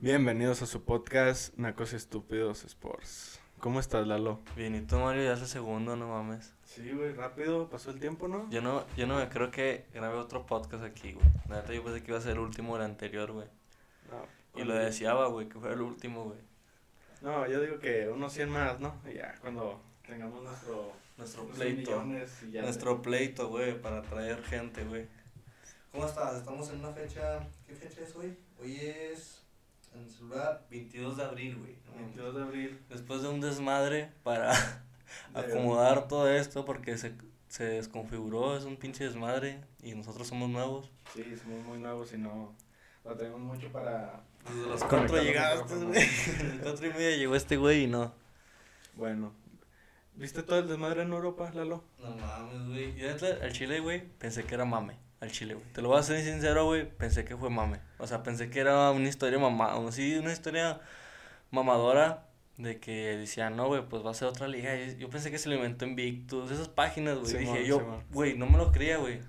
Bienvenidos a su podcast Nacos Estúpidos Sports. ¿Cómo estás, Lalo? Bien, y tú, Mario, ya es el segundo, no mames. Sí, güey, rápido, pasó el tiempo, ¿no? Yo no, yo no me creo que grabé otro podcast aquí, güey. La neta, yo pensé que iba a ser el último del anterior, güey. No, Y lo deseaba, güey, que fuera el último, güey. No, yo digo que unos 100 más, ¿no? Y ya, cuando tengamos nuestro... Nuestro pleito. y ya Nuestro pleito, güey, para traer gente, güey. ¿Cómo estás? Estamos en una fecha... ¿Qué fecha es hoy? Hoy es... Celular, 22 de abril, güey. No mames. 22 de abril. Después de un desmadre para acomodar todo esto porque se, se desconfiguró, es un pinche desmadre y nosotros somos nuevos. Sí, somos muy nuevos y no... Lo tenemos mucho para... Desde las Conectamos cuatro el llegaste, micrófono. güey. Las cuatro y media llegó este güey y no. Bueno. ¿Viste todo el desmadre en Europa, Lalo? No mames, güey. Y neta, al chile, güey, pensé que era mame. Al chile, güey. Te lo voy a ser sincero, güey. Pensé que fue mame. O sea, pensé que era una historia mamada. Sí, una historia mamadora. De que decían, no, güey, pues va a ser otra liga. Yo pensé que se lo inventó Invictus. Esas páginas, güey. Dije yo, güey, no me lo creía, güey.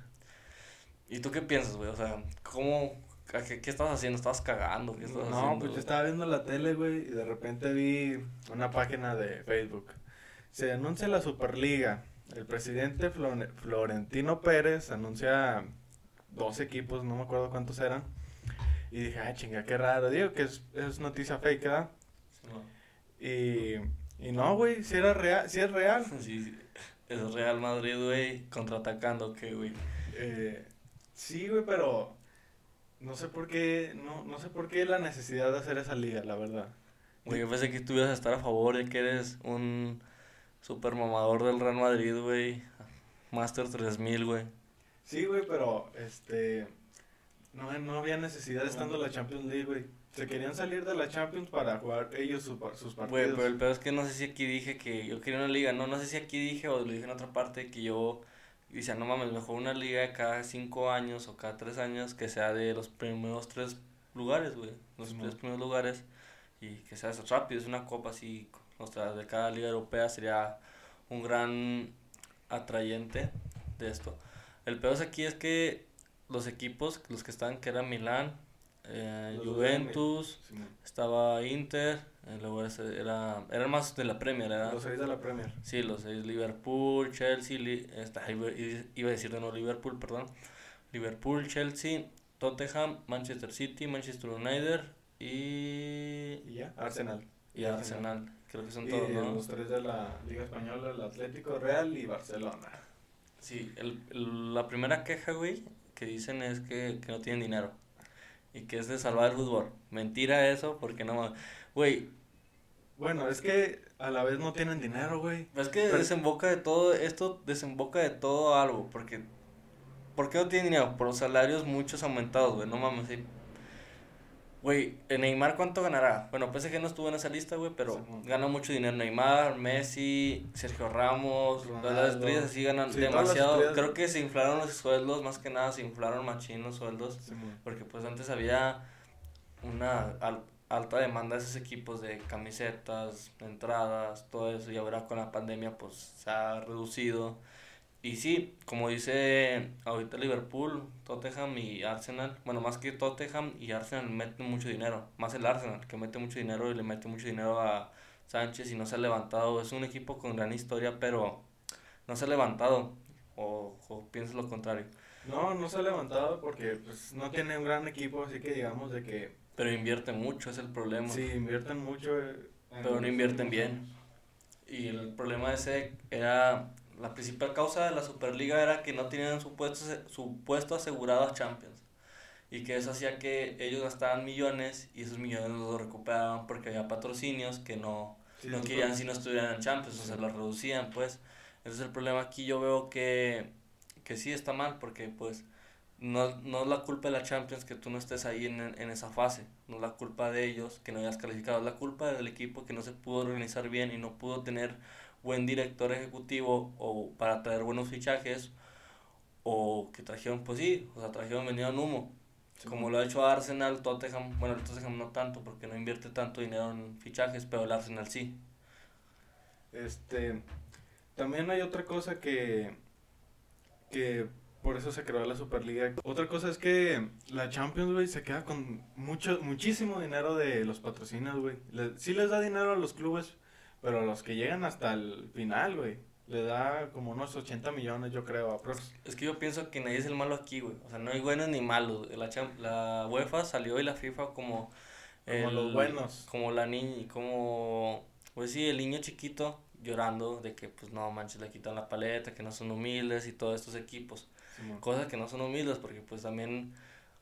¿Y tú qué piensas, güey? O sea, ¿cómo. ¿Qué, qué estabas haciendo? ¿Estabas cagando? ¿Qué estabas No, haciendo? pues yo estaba viendo la tele, güey, y de repente vi una página de Facebook. Se anuncia la Superliga. El presidente Flore- Florentino Pérez anuncia dos equipos, no me acuerdo cuántos eran. Y dije, ah, chinga, qué raro. Digo que es, es noticia fake, ¿verdad? Y, y no, güey, si era real, si es real. Sí, sí. Es Real Madrid, güey, contraatacando, ¿qué, güey? Eh, sí, güey, pero no sé por qué, no, no sé por qué la necesidad de hacer esa liga, la verdad. Güey, yo pensé que tú ibas a estar a favor de que eres un super mamador del Real Madrid, güey. Master 3000, güey. Sí, güey, pero este no, no había necesidad estando en la Champions League, güey. Se querían salir de la Champions para jugar ellos sus, par- sus partidos. Güey, pero el peor es que no sé si aquí dije que yo quería una liga. No, no sé si aquí dije o lo dije en otra parte que yo decía, no mames, mejor una liga de cada cinco años o cada tres años que sea de los primeros tres lugares, güey. Los Simón. tres primeros lugares y que sea rápido. Es una copa así, o sea, de cada liga europea sería un gran atrayente de esto. El peor es aquí es que los equipos, los que están, que eran Milán, eh, Juventus, estaba Inter, eh, luego era, eran más de la Premier, era, Los seis de la Premier. sí, los seis, Liverpool, Chelsea, li- esta, iba, a decir de nuevo Liverpool, perdón, Liverpool, Chelsea, Tottenham, Manchester City, Manchester United y, Y ya, Arsenal. y Arsenal, creo que son Y todos, ¿no? los tres de la Liga Española, el Atlético Real y Barcelona. Sí, el, el- la primera queja, güey, que dicen es que, que no tienen dinero. Y que es de salvar el fútbol. Mentira eso, porque no Güey, Bueno, es que a la vez no tienen dinero, güey. es que Pero- desemboca de todo, esto desemboca de todo algo. Porque, ¿por qué no tienen dinero? Por los salarios muchos aumentados, güey, no mames. sí. Güey, ¿el Neymar cuánto ganará? Bueno, PSG no estuvo en esa lista, güey, pero Simón. gana mucho dinero. Neymar, Messi, Sergio Ramos, todas las estrellas así ganan Sí, demasiado. Creo que se inflaron los sueldos, más que nada se inflaron machín los sueldos. Porque pues antes había una al- alta demanda de esos equipos de camisetas, entradas, todo eso. Y ahora con la pandemia pues se ha reducido. Y sí, como dice ahorita Liverpool, Tottenham y Arsenal, bueno, más que Tottenham y Arsenal meten mucho dinero. Más el Arsenal, que mete mucho dinero y le mete mucho dinero a Sánchez y no se ha levantado. Es un equipo con gran historia, pero no se ha levantado. O, o piensas lo contrario. No, no se ha levantado porque pues no tiene un gran equipo, así que digamos de que Pero invierte mucho, es el problema. sí invierten mucho. eh, Pero no invierten bien. Y el problema ese era, la principal causa de la Superliga era que no tenían su puesto, su puesto asegurado a Champions. Y que eso hacía que ellos gastaban millones y esos millones los recuperaban porque había patrocinios que no, Sí, no querían si no estuvieran en Champions, o sea, los reducían, pues. Ese es el problema aquí, yo veo que, que sí está mal, porque pues no, no es la culpa de la Champions que tú no estés ahí en, en esa fase, no es la culpa de ellos que no hayas calificado, es la culpa del equipo que no se pudo organizar bien y no pudo tener buen director ejecutivo o para traer buenos fichajes o que trajeron, pues sí, o sea, trajeron vendieron humo. Sí. Como lo ha hecho Arsenal, Tottenham, bueno, el Tottenham no tanto porque no invierte tanto dinero en fichajes, pero el Arsenal sí. Este, también hay otra cosa que, que Por eso se creó la Superliga. Otra cosa es que la Champions, güey, se queda con mucho, muchísimo dinero de los patrocinios, güey. Le- sí les da dinero a los clubes, pero a los que llegan hasta el final, güey, le da como unos 80 millones, yo creo, aprox. Es que yo pienso que nadie es el malo aquí, güey. O sea, no hay buenos ni malos. La, la UEFA salió y la FIFA como... Como los buenos. Como la niña, como... Pues sí, el niño chiquito llorando de que, pues no manches, le quitan la paleta, que no son humildes y todos estos equipos. Cosas que no son humildes porque pues también...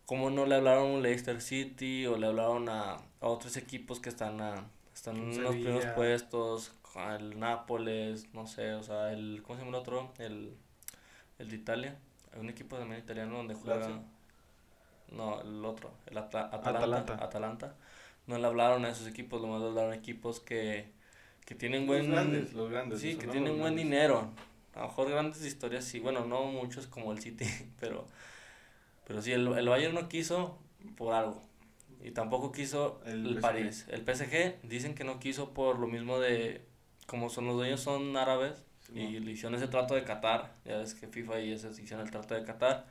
Como no le hablaron a Leicester City o le hablaron a, a otros equipos que están, a, están en los primeros puestos, el Nápoles, no sé, o sea, el... ¿Cómo se llama el otro? El, el de Italia. Hay un equipo también italiano donde juega... No, el otro, el Ata- Atalanta, Atalanta. Atalanta. No le hablaron a esos equipos, nomás le hablaron a equipos que, que tienen buen... Los grandes, los grandes. Sí, que tienen buen grandes. dinero. A lo mejor grandes historias sí, bueno, no muchos como el City, pero, pero sí, el, el Bayern no quiso por algo. Y tampoco quiso El el. París. El PSG dicen que no quiso por lo mismo de, como son los dueños son árabes, y le hicieron ese trato de Qatar, ya ves que FIFA y ese hicieron el trato de Qatar,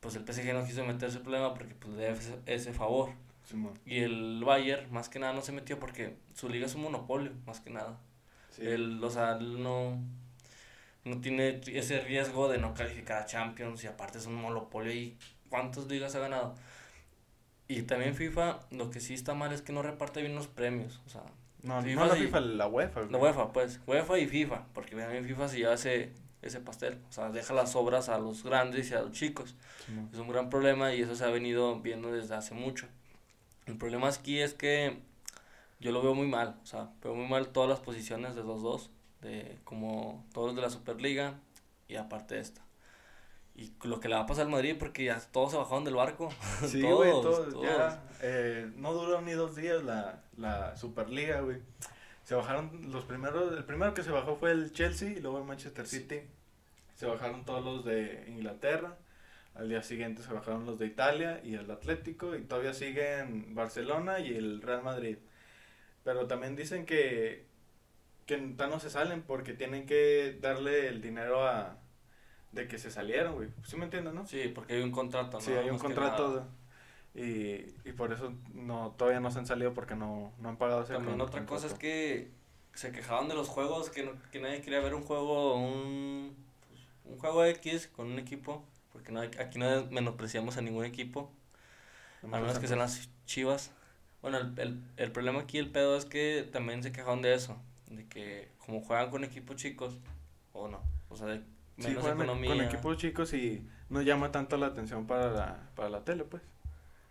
pues el PSG no quiso meter ese problema porque pues le debe ese, ese favor. Y el Bayern más que nada no se metió porque su liga es un monopolio, más que nada. Sí. Él, o sea, él no, no tiene ese riesgo de no calificar a Champions y aparte es un monopolio y cuántas ligas ha ganado. Y también FIFA, lo que sí está mal es que no reparte bien los premios. O sea, No, FIFA no la sí. FIFA, la UEFA. la. UEFA, pues, UEFA y FIFA, porque también FIFA se lleva ese, pastel. O sea, deja las obras a los grandes y a los chicos. Es un gran problema y eso se ha venido viendo desde hace mucho. El problema aquí es que yo lo veo muy mal, o sea, veo muy mal todas las posiciones de los dos, de como todos de la Superliga y aparte esta. Y lo que le va a pasar al Madrid porque ya todos se bajaron del barco. Sí, güey, Todos, ya, eh, no duró ni dos días la, la Superliga, güey. Se bajaron los primeros, el primero que se bajó fue el Chelsea y luego el Manchester City. Se bajaron todos los de Inglaterra. Al día siguiente se bajaron los de Italia y el Atlético y todavía siguen Barcelona y el Real Madrid. Pero también dicen que que no se salen porque tienen que darle el dinero a de que se salieron, güey. ¿Sí me entiendes, no? Sí, porque hay un contrato, ¿no? Sí, hay un contrato y, y por eso no todavía no se han salido porque no, no han pagado ese También otra cosa es contrato. que se quejaban de los juegos, que, no- que nadie quería ver un juego, un, pues, un juego X con un equipo, porque no aquí no menospreciamos a ningún equipo, No a me menos que sean las chivas. Bueno, el, el, el problema aquí, el pedo es que también se quejaron de eso, de que como juegan con equipos chicos, o no, o sea, de Sí, menos juegan economía. con equipos chicos y no llama tanto la atención para la, para la tele, pues.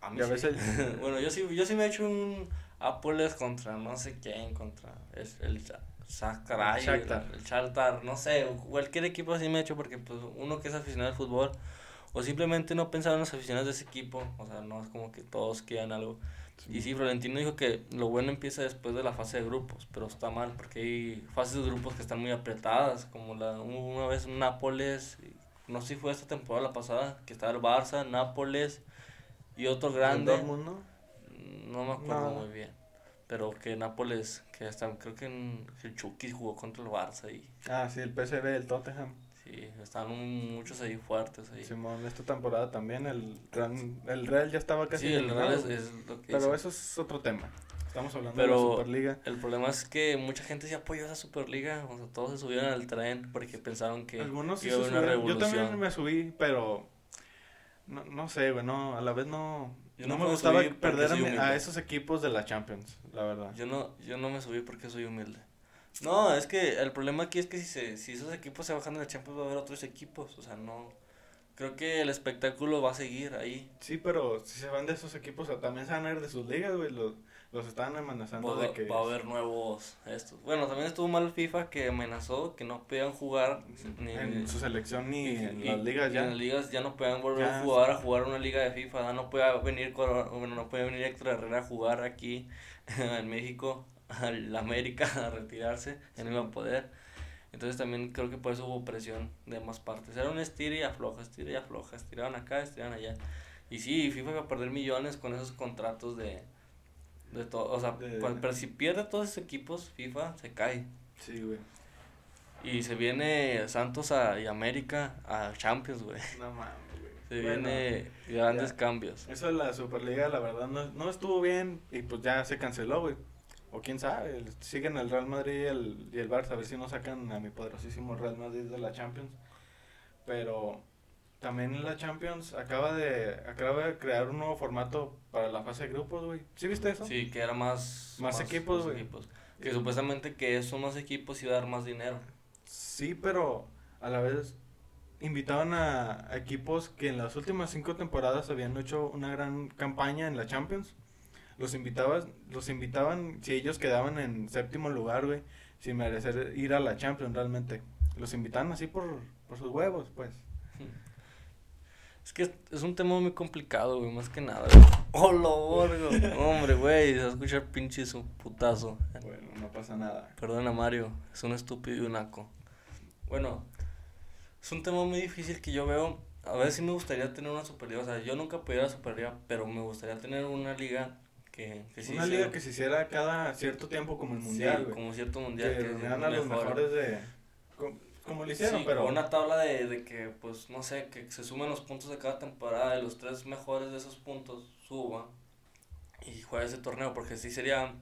A mí sí. bueno, yo sí, yo sí me he hecho un Apoles contra no sé quién, contra el El el Shakhtar, no sé, cualquier equipo así me he hecho porque pues uno que es aficionado al fútbol o simplemente no pensaba en los aficionados de ese equipo, o sea, no es como que todos quieran algo. Y sí, Florentino dijo que lo bueno empieza después de la fase de grupos, pero está mal porque hay fases de grupos que están muy apretadas, como la una vez Nápoles, no sé si fue esta temporada la pasada, que estaba el Barça, Nápoles y otro El grande. Dortmund, ¿no? No me acuerdo No. muy bien. Pero que Nápoles, que hasta creo que en el Chucky jugó contra el Barça y Ah, sí, el PSV, el Tottenham. Sí, están un- muchos ahí fuertes ahí. Sí, Simón, esta temporada también el, Gran- el Real ya estaba casi el Real es, es lo que Pero dice. eso es otro tema. Estamos hablando Pero- de la Superliga. El problema es que mucha gente sí apoyó esa Superliga, o sea, todos se subieron al tren porque pensaron que Algunos sí iba a se haber una subieron. Yo revolución. también me subí, pero no, no sé, güey, no, a la vez no, Yo no no me gustaba perder a, a esos equipos de la Champions, la verdad. Yo no, yo no me subí porque soy humilde. No, es que el problema aquí es que si, se, si esos equipos se bajan de la Champions va a haber otros equipos, o sea, no... Creo que el espectáculo va a seguir ahí. Sí, pero si se van de esos equipos, también se van a ir de sus ligas, güey, los, los están amenazando Va, de que... va a haber nuevos estos. Bueno, también estuvo mal FIFA que amenazó que no podían jugar ni en su selección ni en las ligas ya. En las ligas ya no podían volver Ya, a jugar a jugar una liga de FIFA, no puede venir bueno, no puede venir Héctor Herrera a jugar aquí en México al América a retirarse, ya no iba a poder. Entonces también creo que por eso hubo presión de ambas partes. Era un estira y afloja, estira y afloja, estiraban acá, estiraban allá. Y sí, FIFA iba a perder millones con esos contratos de de todo, o sea, De- cuan- pero si pierde todos esos equipos, FIFA se cae. Sí, güey. Y se viene Santos a, y América a Champions, güey. No mames, güey. Se Bueno, viene grandes ya. cambios. Eso de la Superliga, la verdad, no, no estuvo bien y pues ya se canceló, güey. O quién sabe, siguen el Real Madrid y el, y el Barça, a ver si no sacan a mi poderosísimo Real Madrid de la Champions. Pero también la Champions acaba de, acaba de crear un nuevo formato para la fase de grupos, güey. ¿Sí viste eso? Sí, que era más... Más equipos, güey. Que supuestamente que son más equipos iba a dar más dinero. Sí, pero a la vez invitaban a, a equipos que en las últimas cinco temporadas habían hecho una gran campaña en la Champions. Los invitabas, los invitaban si ellos quedaban en séptimo lugar, güey, sin merecer ir a la Champions realmente. Los invitaban así por, por sus huevos, pues. Es que es- es un tema muy complicado, güey, más que nada. güey. ¡Oh, lo borgo! Hombre, güey, se va a escuchar pinche su putazo. Bueno, no pasa nada. Perdona, Mario, es un estúpido y un naco. Bueno, es un tema muy difícil que yo veo. A ver si me gustaría tener una Superliga. O sea, yo nunca la Superliga, pero me gustaría tener una liga que, que sí una sea- liga que se hiciera cada cierto tiempo como el sí, mundial, como cierto mundial. que reunieran a los mejore. mejores de... com- Como lo hicieron, Sí, pero... una tabla de, de que, pues, no sé, que se sumen los puntos de cada temporada y los tres mejores de esos puntos suban y juegue ese torneo, porque sí sería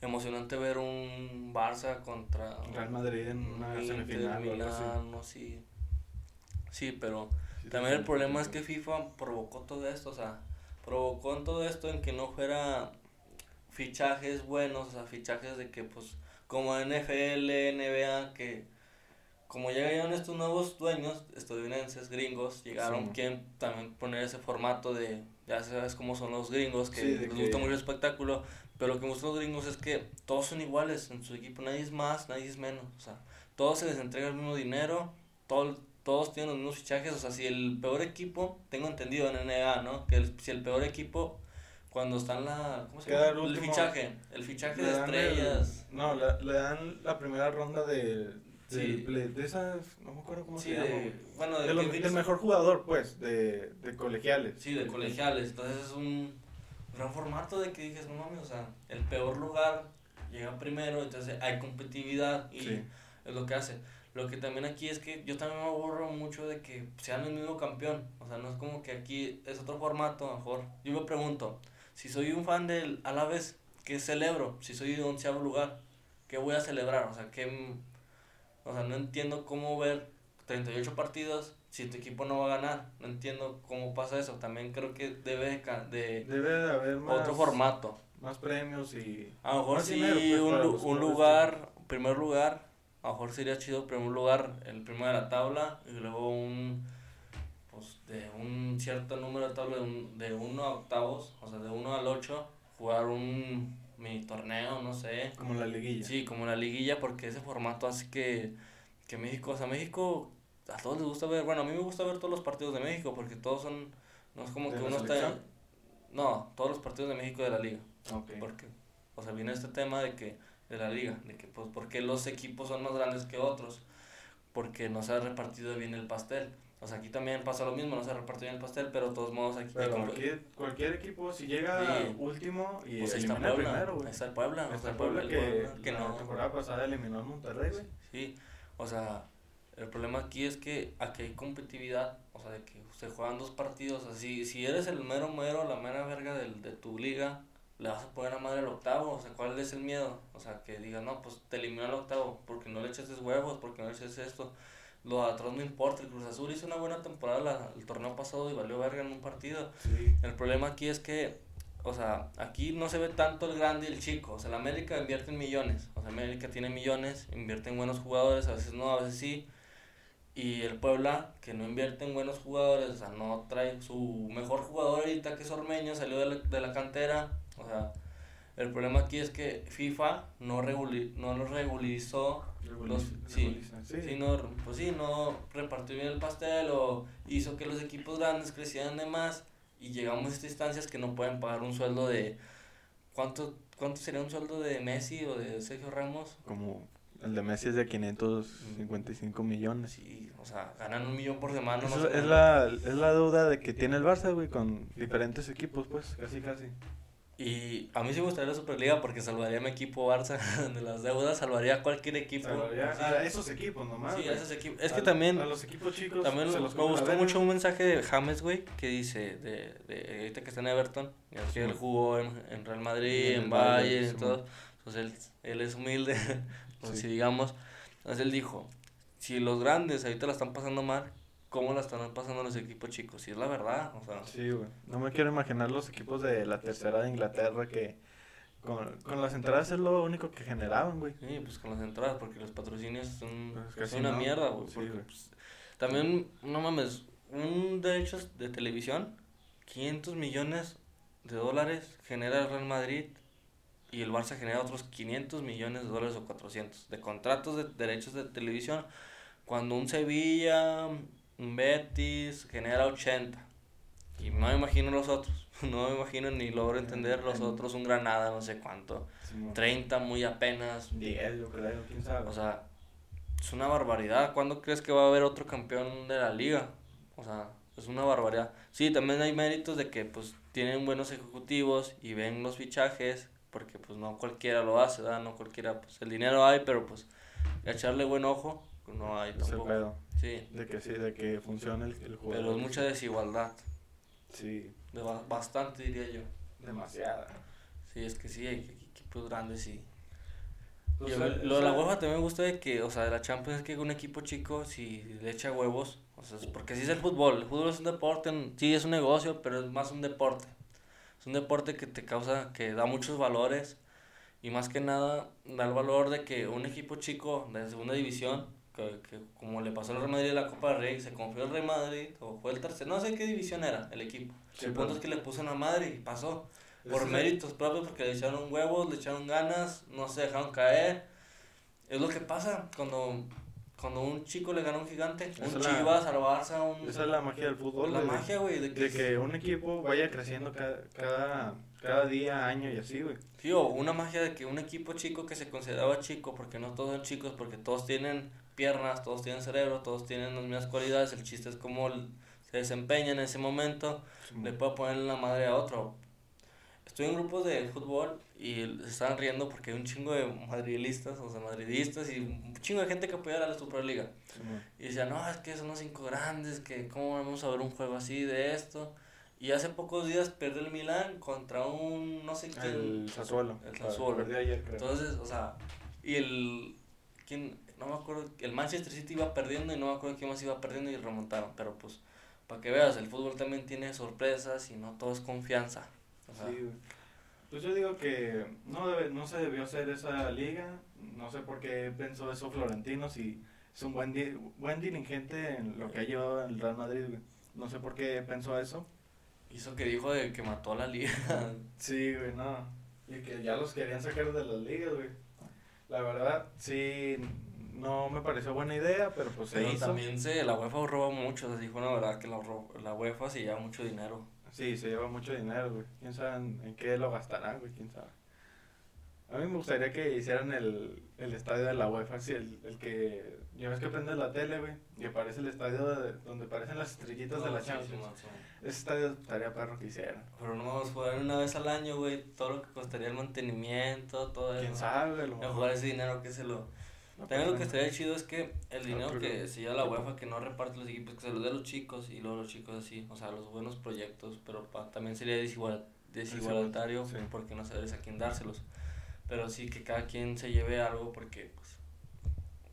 emocionante ver un Barça contra Real Madrid en una semifinal o algo así. Milán, o así. Sí, pero Sí, también el sí, problema es sí. que FIFA provocó todo esto, o sea, provocó en todo esto en que no fuera fichajes buenos, o sea, fichajes de que pues como NFL, NBA, que como llegaron estos nuevos dueños estadounidenses, gringos, llegaron, Sí. quieren también poner ese formato de, ya sabes cómo son los gringos, que Sí, les que- gusta mucho el espectáculo, pero lo que gustan los gringos es que todos son iguales en su equipo, nadie es más, nadie es menos, o sea, todos se les entrega el mismo dinero, todo, todos tienen los mismos fichajes, o sea, si el peor equipo, tengo entendido en NBA, ¿no? Que el- si el peor equipo, cuando está en la, ¿cómo se llama? el fichaje, el fichaje de el- estrellas. no, le, le dan la primera ronda de. Sí. del play- de esas. No me acuerdo cómo Sí, se llama. de, bueno, De de, lo- que del mejor jugador, pues, de, de colegiales. Sí, de colegiales. Entonces es un gran formato de que dices, no mames, o sea, el peor lugar llega primero, entonces hay competitividad y Sí. es lo que hace. Lo que también aquí es que yo también me aburro mucho de que sean el mismo campeón. O sea, no es como que aquí es otro formato, a lo mejor. Yo me pregunto, si soy un fan del Alavés, ¿qué celebro? Si soy de onceavo lugar, ¿qué voy a celebrar? O sea, ¿qué, o sea, no entiendo cómo ver 38 partidos si tu equipo no va a ganar. No entiendo cómo pasa eso. También creo que debe de, de Debe de haber más. otro formato. Más premios y. A lo mejor sí, pues, un, un lugar, primer lugar, a lo mejor sería chido primer lugar, el primero de la tabla, y luego un, pues, de un cierto número de tabla, de, un, de uno a octavos, o sea, de uno al ocho, jugar un mini torneo, no sé. Como la liguilla. Sí, como la liguilla, porque ese formato hace que, que México, o sea, México, a todos les gusta ver, bueno, a mí me gusta ver todos los partidos de México, porque todos son, no es como ¿De que uno está... No, todos los partidos de México de la liga. Ok. Porque, o sea, viene este tema de que, de la liga, de que, pues, ¿por qué los equipos son más grandes que otros? Porque no se ha repartido bien el pastel. O sea, aquí también pasa lo mismo, no se ha repartido bien el pastel, pero de todos modos aquí... Pero aquí cualquier equipo, si llega Sí. último y pues elimina el Puebla, primero, güey. está el Puebla, Está el Puebla el que, Puebla que la no... temporada pasada eliminó al Monterrey, güey. Sí, o sea, el problema aquí es que aquí hay competitividad, o sea, de que se juegan dos partidos, así, si eres el mero mero, la mera verga del, de tu liga, le vas a poner a madre el octavo, o sea, ¿cuál es el miedo? O sea, que digas, no, pues te elimino al octavo, porque no le eches huevos, porque no le eches esto, lo de atrás no importa, el Cruz Azul hizo una buena temporada la- el torneo pasado y valió verga en un partido, Sí. el problema aquí es que, o sea, aquí no se ve tanto el grande y el chico. O sea, la América invierte en millones. O sea, América tiene millones, invierte en buenos jugadores, a veces no, a veces sí. Y el Puebla, que no invierte en buenos jugadores, o sea, no trae su mejor jugador ahorita que es Ormeño, salió de la, de la cantera. O sea, el problema aquí es que FIFA no, reguli no lo regulizó los, sí, sí. sí, no, pues sí, no repartió bien el pastel o hizo que los equipos grandes crecieran de más y llegamos a estas instancias que no pueden pagar un sueldo de ¿cuánto, cuánto sería un sueldo de Messi o de Sergio Ramos? Como el de Messi es de 555 millones. Sí, o sea, ganan un millón por semana. Eso es, la, es la deuda de que tiene el Barça, güey, con diferentes equipos, pues, casi, casi. Y a mí sí me gustaría la Superliga porque salvaría a mi equipo Barça de las deudas, salvaría a cualquier equipo. Salvaría a esos equipos nomás. Sí, a esos equipos. Es A- que también, A los equipos chicos. también se me gustó mucho un mensaje de James, güey, que dice, de, de ahorita que está en Everton, ya que él jugó en, en Real Madrid, En en, y sí, todo. Entonces él, él es humilde, pues, Sí. si digamos. Entonces él dijo, si los grandes ahorita la están pasando mal, ¿cómo la están pasando los equipos chicos? Y es la verdad, o sea. Sí, güey. No me quiero imaginar los equipos de la tercera de Inglaterra que con, con las entradas es lo único que generaban, güey. Sí, pues con las entradas, porque los patrocinios son, Pues son una no. mierda, güey. Sí, porque, pues, también, no mames, un derecho de televisión, 500 millones de dólares genera el Real Madrid y el Barça genera otros 500 millones de dólares o 400 de contratos de derechos de televisión, cuando un Sevilla, un Betis genera 80. Y no me imagino los otros, no me imagino ni logro entender los otros, un Granada, no sé cuánto. Simón. 30 muy apenas. 10, yo creo, quién sabe. O sea, es una barbaridad. ¿Cuándo crees que va a haber otro campeón de la liga? O sea, es una barbaridad. Sí, también hay méritos de que pues tienen buenos ejecutivos y ven los fichajes, porque pues no cualquiera lo hace, ¿verdad? No cualquiera, pues el dinero hay, pero pues echarle buen ojo, no hay tampoco. Sí, De que sí, de que funcione el, el juego. pero es mucha desigualdad, Sí, de ba- bastante diría yo. demasiada. Sí, es que sí, hay equipos grandes y... O sea, lo de la UEFA también me gusta de que, o sea, de la Champions es que un equipo chico, si le echa huevos, o sea, es porque sí es el fútbol, el fútbol es un deporte, sí es un negocio, pero es más un deporte. Es un deporte que te causa, que da muchos valores y más que nada da el valor de que un equipo chico de segunda división, que, que como le pasó al Real Madrid en la Copa del Rey, se confió el Real Madrid o fue el tercer, no sé qué división era el equipo. Sí, el punto es que le puso una madre y pasó por méritos propios, porque le echaron huevos, le echaron ganas, no se dejaron caer. Es lo que pasa cuando, cuando un chico le gana a un gigante, Esa un la- Chivas, al Barça, un... Esa es la magia del fútbol. la güey, de- magia, güey, de que... De que un equipo vaya creciendo cada, cada, cada día, año y así, güey. Sí, o una magia de que un equipo chico que se consideraba chico, porque no todos son chicos, porque todos tienen piernas, todos tienen cerebro, todos tienen las mismas cualidades, el chiste es cómo se desempeña en ese momento, le puedo poner la madre a otro. Estoy en grupos de fútbol y se están riendo porque hay un chingo de madridistas, o sea, madridistas y un chingo de gente que apoya a la Superliga. Simón. Y decían, no, es que son los cinco grandes, que cómo vamos a ver un juego así de esto. Y hace pocos días perdió el Milan contra un no sé quién. El Sassuolo. El Sassuolo. Perdí ayer, creo. Entonces, o sea, y el. ¿Quién? No me acuerdo. El Manchester City iba perdiendo y no me acuerdo quién más iba perdiendo y remontaron. Pero pues, para que veas, el fútbol también tiene sorpresas y no todo es confianza. O sea, Sí. Pues yo digo que no, debe, no se debió hacer esa liga. No sé por qué pensó eso Florentino. Si es un buen, di- buen dirigente en lo que ha llevado el Real Madrid, güey. No sé por qué pensó eso. hizo que dijo de que mató a la liga. Sí, güey, no. Y que ya los querían sacar de las ligas, güey. La verdad, sí, no me pareció buena idea, pero pues se Pero hizo. también se, la UEFA roba mucho. O sea, dijo una verdad que la, la UEFA se lleva mucho dinero. Sí, se lleva mucho dinero, güey. ¿Quién sabe en, qué lo gastarán, güey? ¿Quién sabe? A mí me gustaría que hicieran el, el estadio de la UEFA, así, el, el que... Ya ves que prendes la tele, güey, y aparece el estadio de- donde aparecen las estrellitas de No, la sí, Champions. sí, sí. Ese estadio estaría perro que hicieran. Pero no vamos a jugar una vez al año, güey. Todo lo que costaría el mantenimiento, todo eso. ¿Quién sabe? Lo A jugar ese dinero que se lo. También lo que estaría chido es que el dinero que se lleva la UEFA, que no reparte los equipos, que se los dé a los chicos y luego los chicos así, o sea, los buenos proyectos, pero pa- también sería desigual, desigualatario Sí. porque no sabes a quién dárselos. Pero sí que cada quien se lleve algo porque, pues,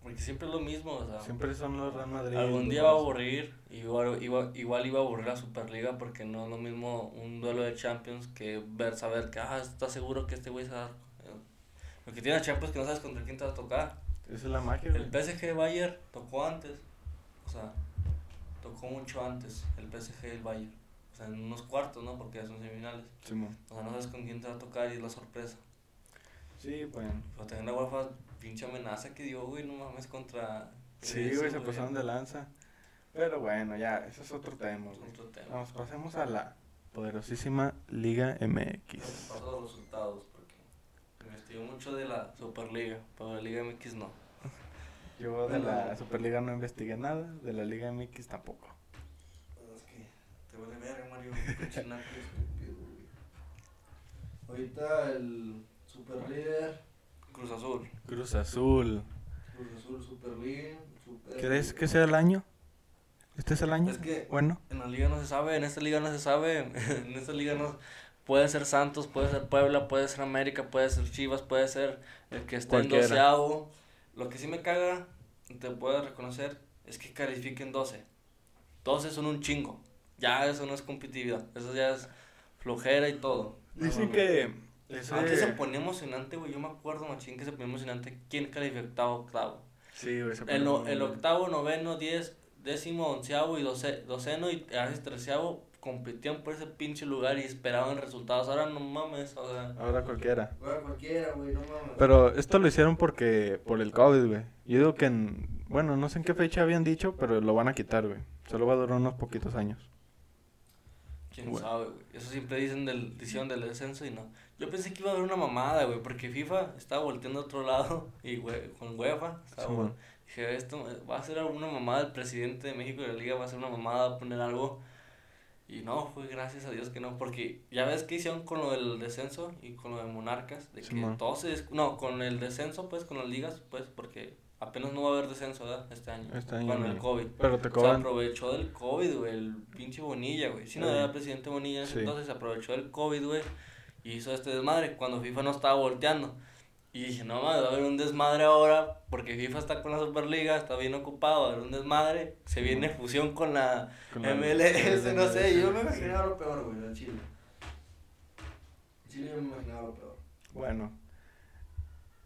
porque siempre es lo mismo, o sea, Siempre son los Real Madrid. algún día va a aburrir, igual, igual, igual iba a aburrir la Superliga porque no es lo mismo un duelo de Champions que ver, saber que, ah, está seguro que este güey se va a dar. Lo que tiene a Champions que no sabes contra quién te va a tocar. Esa es la magia, El. PSG Bayern tocó antes. O sea, tocó mucho antes el PSG y el Bayern. O sea, en unos cuartos, ¿no? Porque ya son semifinales. Simón. O sea, no sabes con quién te va a tocar y es la sorpresa. Sí, pues. Pero también la UEFA, pinche amenaza que dio, güey, no mames, contra. Sí, eso, güey, se pasaron de lanza. Pero bueno, ya, ese es otro tema, güey. otro tema. Vamos, pasemos a la poderosísima Liga MX. Paso los resultados, investigué mucho de la Superliga, pero la Liga MX no. Yo de la. Superliga no investigué nada, de la Liga MX tampoco. Es que te vale verga, Mario. estúpido, güey. Ahorita el super líder. Cruz Azul. Cruz Azul. Cruz Azul, super líder. Super ¿Crees que sea el año? ¿Este es el año? Es que Bueno, en la liga no se sabe, en esta liga no se sabe. en esta liga no. Puede ser Santos, puede ser Puebla, puede ser América, puede ser Chivas, puede ser el que esté Cualquiera. en doceavo. Lo que sí me caga, te puedo reconocer, es que califiquen 12. 12 son un chingo. Ya eso no es competitividad, eso ya es flojera y todo. dicen que... ese- Antes se ponía emocionante, güey. Yo me acuerdo, machín, que se ponía emocionante. ¿Quién calificó octavo? Sí, güey, se El, no- muy el bien. octavo, noveno, diez, décimo, onceavo y doce, doceno y a veces treceavo competían por ese pinche lugar y esperaban resultados. Ahora no mames, o sea. Ahora cualquiera. Juega cualquiera, güey, no mames. Pero esto lo hicieron porque por el COVID, güey. Yo digo que en, bueno, no sé en qué fecha habían dicho, pero lo van a quitar, güey. Solo va a durar unos poquitos años. Quién Bueno. sabe, güey. Eso siempre dicen del, decían del descenso y no. Yo pensé que iba a haber una mamada, güey, porque FIFA estaba volteando a otro lado y güey, con UEFA. estaba Sí, man. Dije, esto va a ser alguna mamada el presidente de México y la liga, va a ser una mamada, va a poner algo. Y no, fue gracias a Dios que no, porque ya ves que hicieron con lo del descenso y con lo de Monarcas, de Sí, que man. todo se... des- No, con el descenso, pues, con las ligas, pues, porque apenas no va a haber descenso, ¿verdad? Este año. Este año Con el COVID. Pero te Se cobran. aprovechó del COVID, güey, el pinche Bonilla, güey. Si no era presidente Bonilla Sí. entonces, se aprovechó del COVID, güey, y hizo este desmadre cuando FIFA no estaba volteando. Y dije, no mames, va a haber un desmadre ahora, porque FIFA está con la Superliga, está bien ocupado, va a haber un desmadre. Se viene fusión con la con la- MLS, no sé, yo me imaginaba. lo peor, güey, en Chile. En Chile yo me imaginaba lo peor. Bueno.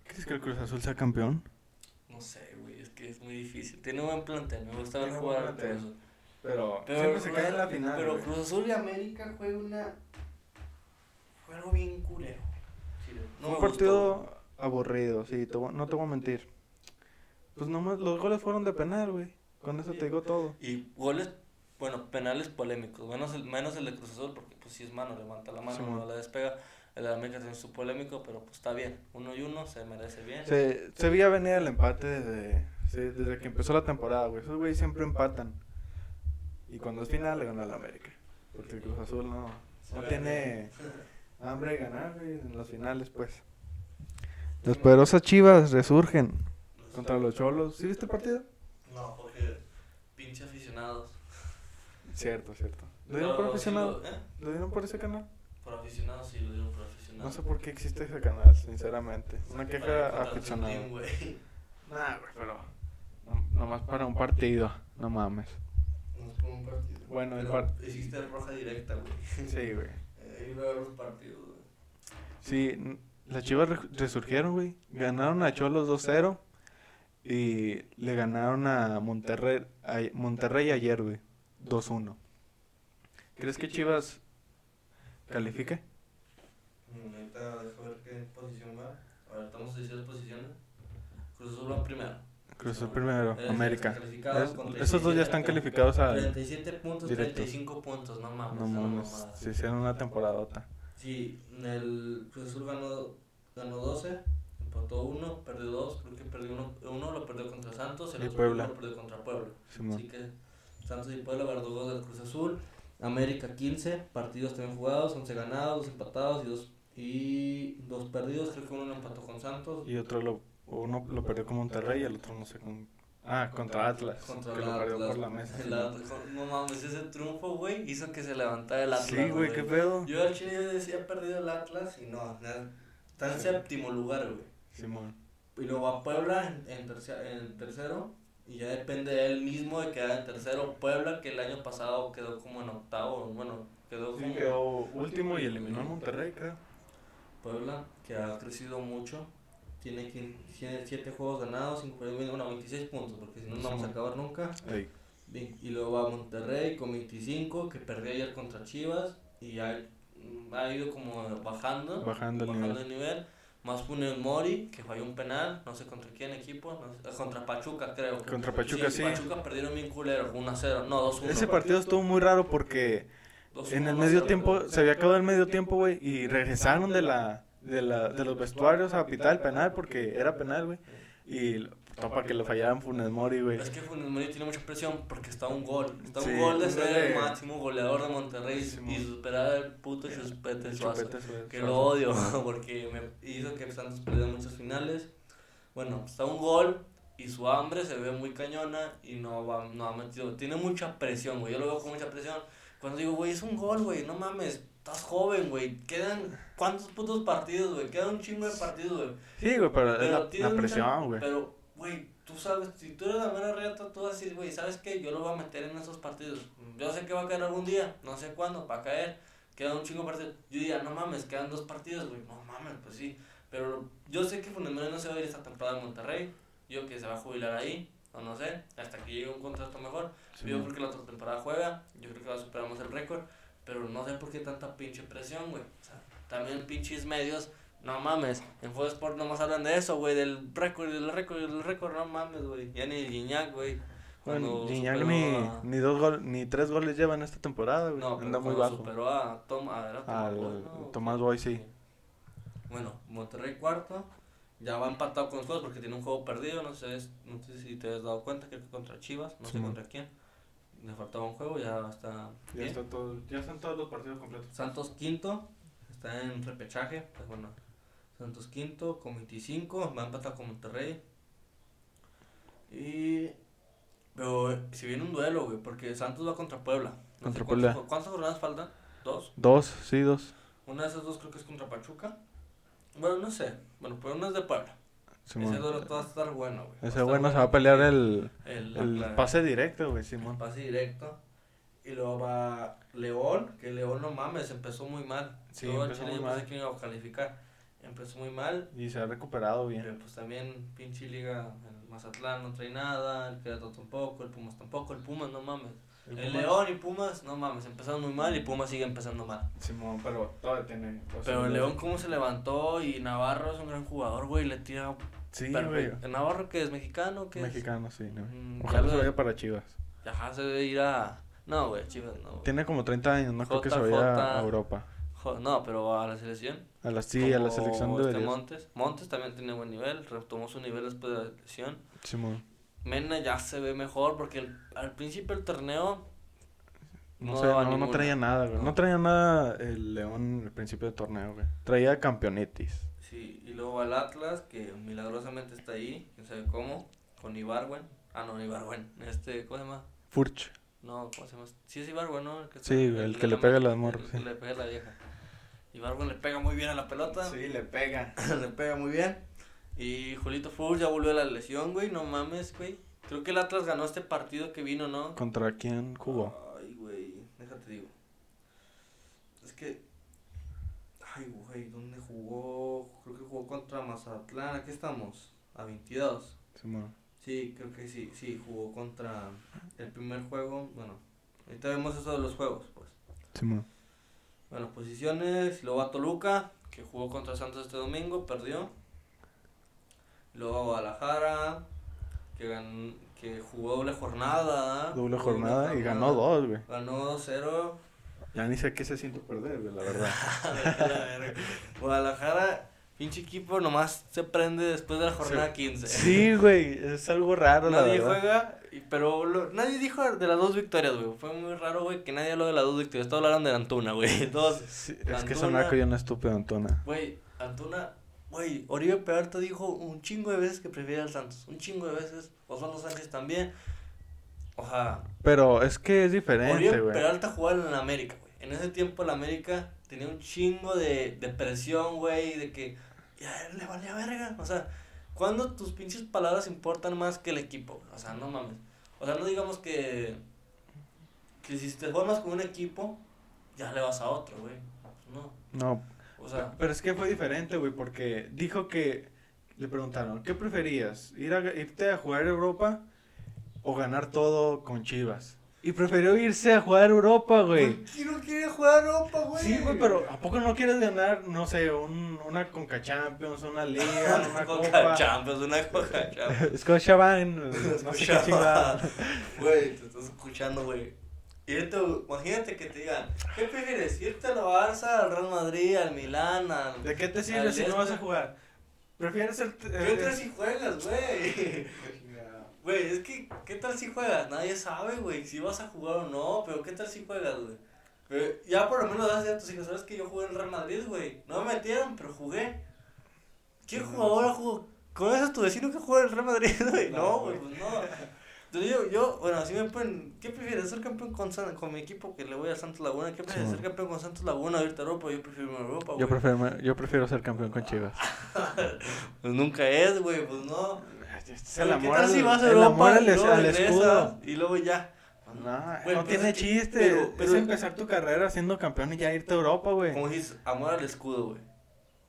¿Crees que el Cruz Azul sea campeón? No sé, güey, es que es muy difícil. Tiene un buen plantel, me gusta ver jugar al Cruz. Azul. Pero, Pero siempre se Cruz cae en la Azul- final. pero güey. Cruz Azul y América juega una. Fue algo bien culero. Chile. No un gustó, partido. Aburrido, sí, te voy- no te voy a mentir. Pues nomás los goles fueron de penal, güey. Con eso te digo todo. Y goles, bueno, penales polémicos. Menos el, menos el de Cruz Azul, porque pues si es mano, levanta la mano, Sí, no la despega. El de América tiene su polémico, pero pues está bien. Uno y uno se merece bien. Se, se veía venir el empate desde, sí, desde que empezó la temporada, güey. Esos güeyes siempre empatan. Y cuando es final le gana el América. Porque el Cruz Azul no, no tiene hambre de ganar, güey, en las finales, pues. Las poderosas chivas resurgen contra los cholos. ¿Sí viste el partido? No, porque pinche aficionados. Cierto, cierto. ¿Lo dieron por sí aficionado? lo- ¿eh? ¿Lo dieron por ese canal? Por aficionados sí lo dieron por aficionados. No sé por qué existe ese canal, sinceramente. Una Para queja aficionada. Nah, güey, pero. no- nomás para un partido, no mames. No es por un partido. Bueno, el Pero par- Hiciste roja directa, güey. Sí, güey. Eh, iba a ver los partidos, güey. Sí, las chivas re- resurgieron, güey. Ganaron a Cholos 2-0. Y le ganaron a Monterrey, a Monterrey ayer, güey. 2-1. ¿Crees que Chivas califique? Ahorita deja ver qué posición va. A ver, estamos en 16 posiciones. Cruz Azul va primero. Cruz Azul primero, Es- América. Es- esos dos ya están 37 calificados a... 37 puntos, Directos. 35 puntos, no mames. No mames, se hicieron una temporadota. Sí, el Cruz Azul ganó, ganó 12, empató 1, perdió 2, creo que perdió uno, uno lo perdió contra Santos, el Y otro Puebla. lo perdió contra Puebla. Simón. Así que Santos y Puebla verdugos del Cruz Azul. América 15, partidos también jugados, 11 ganados, 2 empatados y 2 y dos perdidos. Creo que uno lo empató con Santos. Y otro lo, uno lo perdió con Monterrey y el otro no sé con... Ah, contra Atlas. Contra que lo perdió Atlas. por la mesa. Atlas, no mames, ese triunfo, güey, hizo que se levantara el Atlas. Sí, güey, qué pedo. Yo al Chile decía perdido el Atlas y no, está en Sí. séptimo lugar, güey. Simón. Y luego a Puebla en, en, tercia- en tercero. Y ya depende de él mismo de quedar en tercero. Puebla, que el año pasado quedó como en octavo. Bueno, quedó Sí, como. quedó último y eliminó a Monterrey, creo. Puebla, que ha crecido mucho. Tiene, quin- tiene 7 juegos ganados, 5 perdidos, bueno, 26 puntos, porque si no, no vamos a Sí. acabar nunca. Ey. Bien, Y luego va Monterrey con 25, que perdió ayer contra Chivas. Y ha, ha ido como bajando. Bajando el bajando nivel. el nivel. Más Funes Mori, que falló un penal, no sé contra quién equipo, no sé, eh, contra Pachuca creo. Contra Pachuca, sí. Pachuca perdieron bien culero, 1-0, no, 2-1. Ese partido estuvo muy raro porque 2-1, en el 2-0, medio tiempo, se había acabado el medio tiempo, güey, y regresaron de la, de la, de los vestuarios a pitar el penal porque era penal, güey. Y para que le fallaran Funes Mori, güey. Es que Funes Mori tiene mucha presión porque está un gol. Está Sí, un gol de ser de- el máximo goleador de Monterrey y superar al puto Chuspete Suazo. Que lo odio porque me hizo que Santos perdiera muchas finales. Bueno, está un gol y su hambre se ve muy cañona y no va, no ha metido. Tiene mucha presión, güey. Yo lo veo con mucha presión. Cuando digo, güey, es un gol, güey, no mames. Estás joven, güey. Quedan cuántos putos partidos, güey. Quedan un chingo de partidos, güey. Sí, güey, pero, es Pero la, presión, güey. Pero, güey, tú sabes, si tú eres la mera reta, tú vas a decir, güey, ¿sabes qué? Yo lo voy a meter en esos partidos. Yo sé que va a caer algún día, no sé cuándo, va a caer. Quedan un chingo de partidos. Yo diría, no mames, quedan dos partidos, güey. No mames, pues sí. Pero yo sé que Funes Mori no se va a ir esta temporada en Monterrey. Yo que se va a jubilar ahí, o no sé, hasta que llegue un contrato mejor. Sí, yo creo que la otra temporada juega, yo creo que a más el récord, pero no sé por qué tanta pinche presión, güey. O sea, también pinches medios, no mames, en Fútbol Sport nomás hablan de eso, güey, del récord, del récord, del récord, no mames, güey. Ya ni el Guiñac, güey. Bueno, ni, a- ni dos gol, ni tres goles lleva en esta temporada, güey. No, Anda muy bajo. superó a Tom, a, era Tomás Al Boy, ¿no? Tomás Boy, sí. Bueno, Monterrey cuarto, ya va empatado con los juegos porque tiene un juego perdido, no sé, no sé si te has dado cuenta, creo que contra Chivas, no Sí, sé man. contra quién. Le faltaba un juego, ya está Ya, está todo, ya están todos los partidos completos. Santos quinto, está en repechaje, pues bueno, Santos quinto con 25, va a empatar con Monterrey. Y... Pero si viene un duelo, güey, porque Santos va contra Puebla. No Contra Puebla. ¿Cuántas jornadas faltan? ¿Dos? Dos, sí, dos. Una de esas dos creo que es contra Pachuca. Bueno, no sé. Bueno, pero una es de Puebla. Simón. Ese duelo va a estar bueno, güey. Ese bueno se va a pelear el, el, pase directo, güey, el pase directo. Y luego va León, que León no mames, empezó muy mal. Sí, al empezó Chile muy mal. que iba a calificar. Empezó muy mal. Y se ha recuperado Pero bien. pues también pinche liga, el Mazatlán no trae nada, el Querétaro tampoco, el Pumas tampoco, el Pumas no mames. El, Pumas- León y Pumas, no mames, empezaron muy mal y Pumas sigue empezando mal. Simón, pero todavía tiene. Pero el León cómo se levantó y Navarro es un gran jugador, güey, le tira Sí, güey. ¿El Navarro que es mexicano? que es? Mexicano, sí. no. Mm, Ojalá ya se vaya para Chivas. Ajá, se debe ir a... No, güey, Chivas no. Tiene como 30 años, no creo que se vaya a Europa. Jo- No, pero a la selección. A la, sí, a la selección este debería. Montes. Montes también tiene buen nivel, retomó su nivel después de la lesión. Simón. Mena ya se ve mejor porque el- al principio del torneo No, No sé, no, no traía nada, güey. No. No. traía nada el León al principio del torneo, güey. Traía campeonitis. Sí, y luego al Atlas, que milagrosamente está ahí, quién sabe cómo, con Ibarwen. Ah, no, Ibarwen. Este, ¿cómo se llama? Furch. No, ¿cómo se llama? Sí, es Ibarwen, ¿no? El que, Sí, güey, el que le pega a las morras, El que sí. le pega a la vieja. Ibarwen le pega muy bien a la pelota. le pega. le pega muy bien. Y Julito Furch ya volvió a la lesión, güey. No mames, güey. Creo que el Atlas ganó este partido que vino, ¿no? ¿Contra quién jugó? Ay, güey, déjate digo. Es que. Ay, güey, ¿dónde jugó? Creo que jugó contra Mazatlán. Aquí estamos, a 22. Simón. Sí, creo que sí, sí, jugó contra el primer juego. Bueno, ahorita vemos eso de los juegos, pues. Simón. Bueno, posiciones. Luego a Toluca, que jugó contra Santos este domingo, perdió. Luego a Guadalajara, que, gan- que jugó doble jornada. Doble jornada y ganó dos, güey. Ganó 2-0. Ya ni sé qué se siente perder, güey, la verdad. La. Guadalajara, pinche equipo, nomás se prende después de la jornada 15. Sí, güey, es algo raro, la Nadie verdad. juega, pero lo- nadie dijo de las dos victorias, güey. Fue muy raro, güey, que nadie habló de las dos victorias. Todos hablaron de Antuna, güey. Todos, Sí, es que Antuna- es una y una estúpida Antuna. güey, Antuna, güey, Oribe Peralta dijo un chingo de veces que prefiere al Santos. Un chingo de veces. Osvaldo Sánchez también. O sea, Pero es que es diferente, Oribe güey. Peralta jugaba en la América, güey. En ese tiempo la América tenía un chingo de, de presión, güey, de que ya le valía verga. O sea, ¿cuándo tus pinches palabras importan más que el equipo? O sea, no mames. O sea, no digamos que, que si te formas con un equipo, ya le vas a otro, güey. No. No, O sea, pero es que fue diferente, güey, porque dijo que le preguntaron, ¿qué preferías? ¿Ir a, ¿Irte a jugar a Europa o ganar todo con Chivas? Y prefirió irse a jugar a Europa, güey. ¿por qué no quiere jugar Europa, güey? Sí, güey, pero ¿a poco no quieres ganar, no sé, un, una Conca Champions, una Liga, una Coca Copa? Champions, una Coca Champions. Scotiabank, no sé qué chingada. Güey, te estás escuchando, güey. Irte, imagínate que te digan, ¿qué prefieres? ¿Irte al Barça, al Real Madrid, al Milán, al... ¿De qué te sirve si no vas a jugar? Prefieres ser. ¿Qué tal si juegas, güey? Güey, es que, ¿qué tal si juegas? Nadie sabe, güey, si vas a jugar o no, pero ¿qué tal si juegas, güey? Ya por lo menos das a tus hijos, ¿sabes que yo jugué en Real Madrid, güey? No me metieron, pero jugué. ¿Qué jugador jugó? ¿Conoces a tu vecino que juega en el Real Madrid, güey? No, güey. pues no. Entonces yo, yo, bueno, así me ponen, ¿qué prefieres? ¿Ser campeón con, San- con mi equipo que le voy a Santos Laguna? ¿Qué prefieres? Sí, ¿Ser campeón con Santos Laguna o irte a Europa? Yo prefiero irme a Europa, Yo güey. prefiero, yo prefiero ser campeón con Chivas. Pues nunca es, güey, pues no. Es el ¿Qué amor, tal al, si vas a el Europa amor al, y luego al escudo. Y luego ya. No, Güey, no pero tiene chiste. pero- pero- es empezar tu carrera siendo campeón y ya irte a Europa, güey. Como dices, amor al escudo, güey.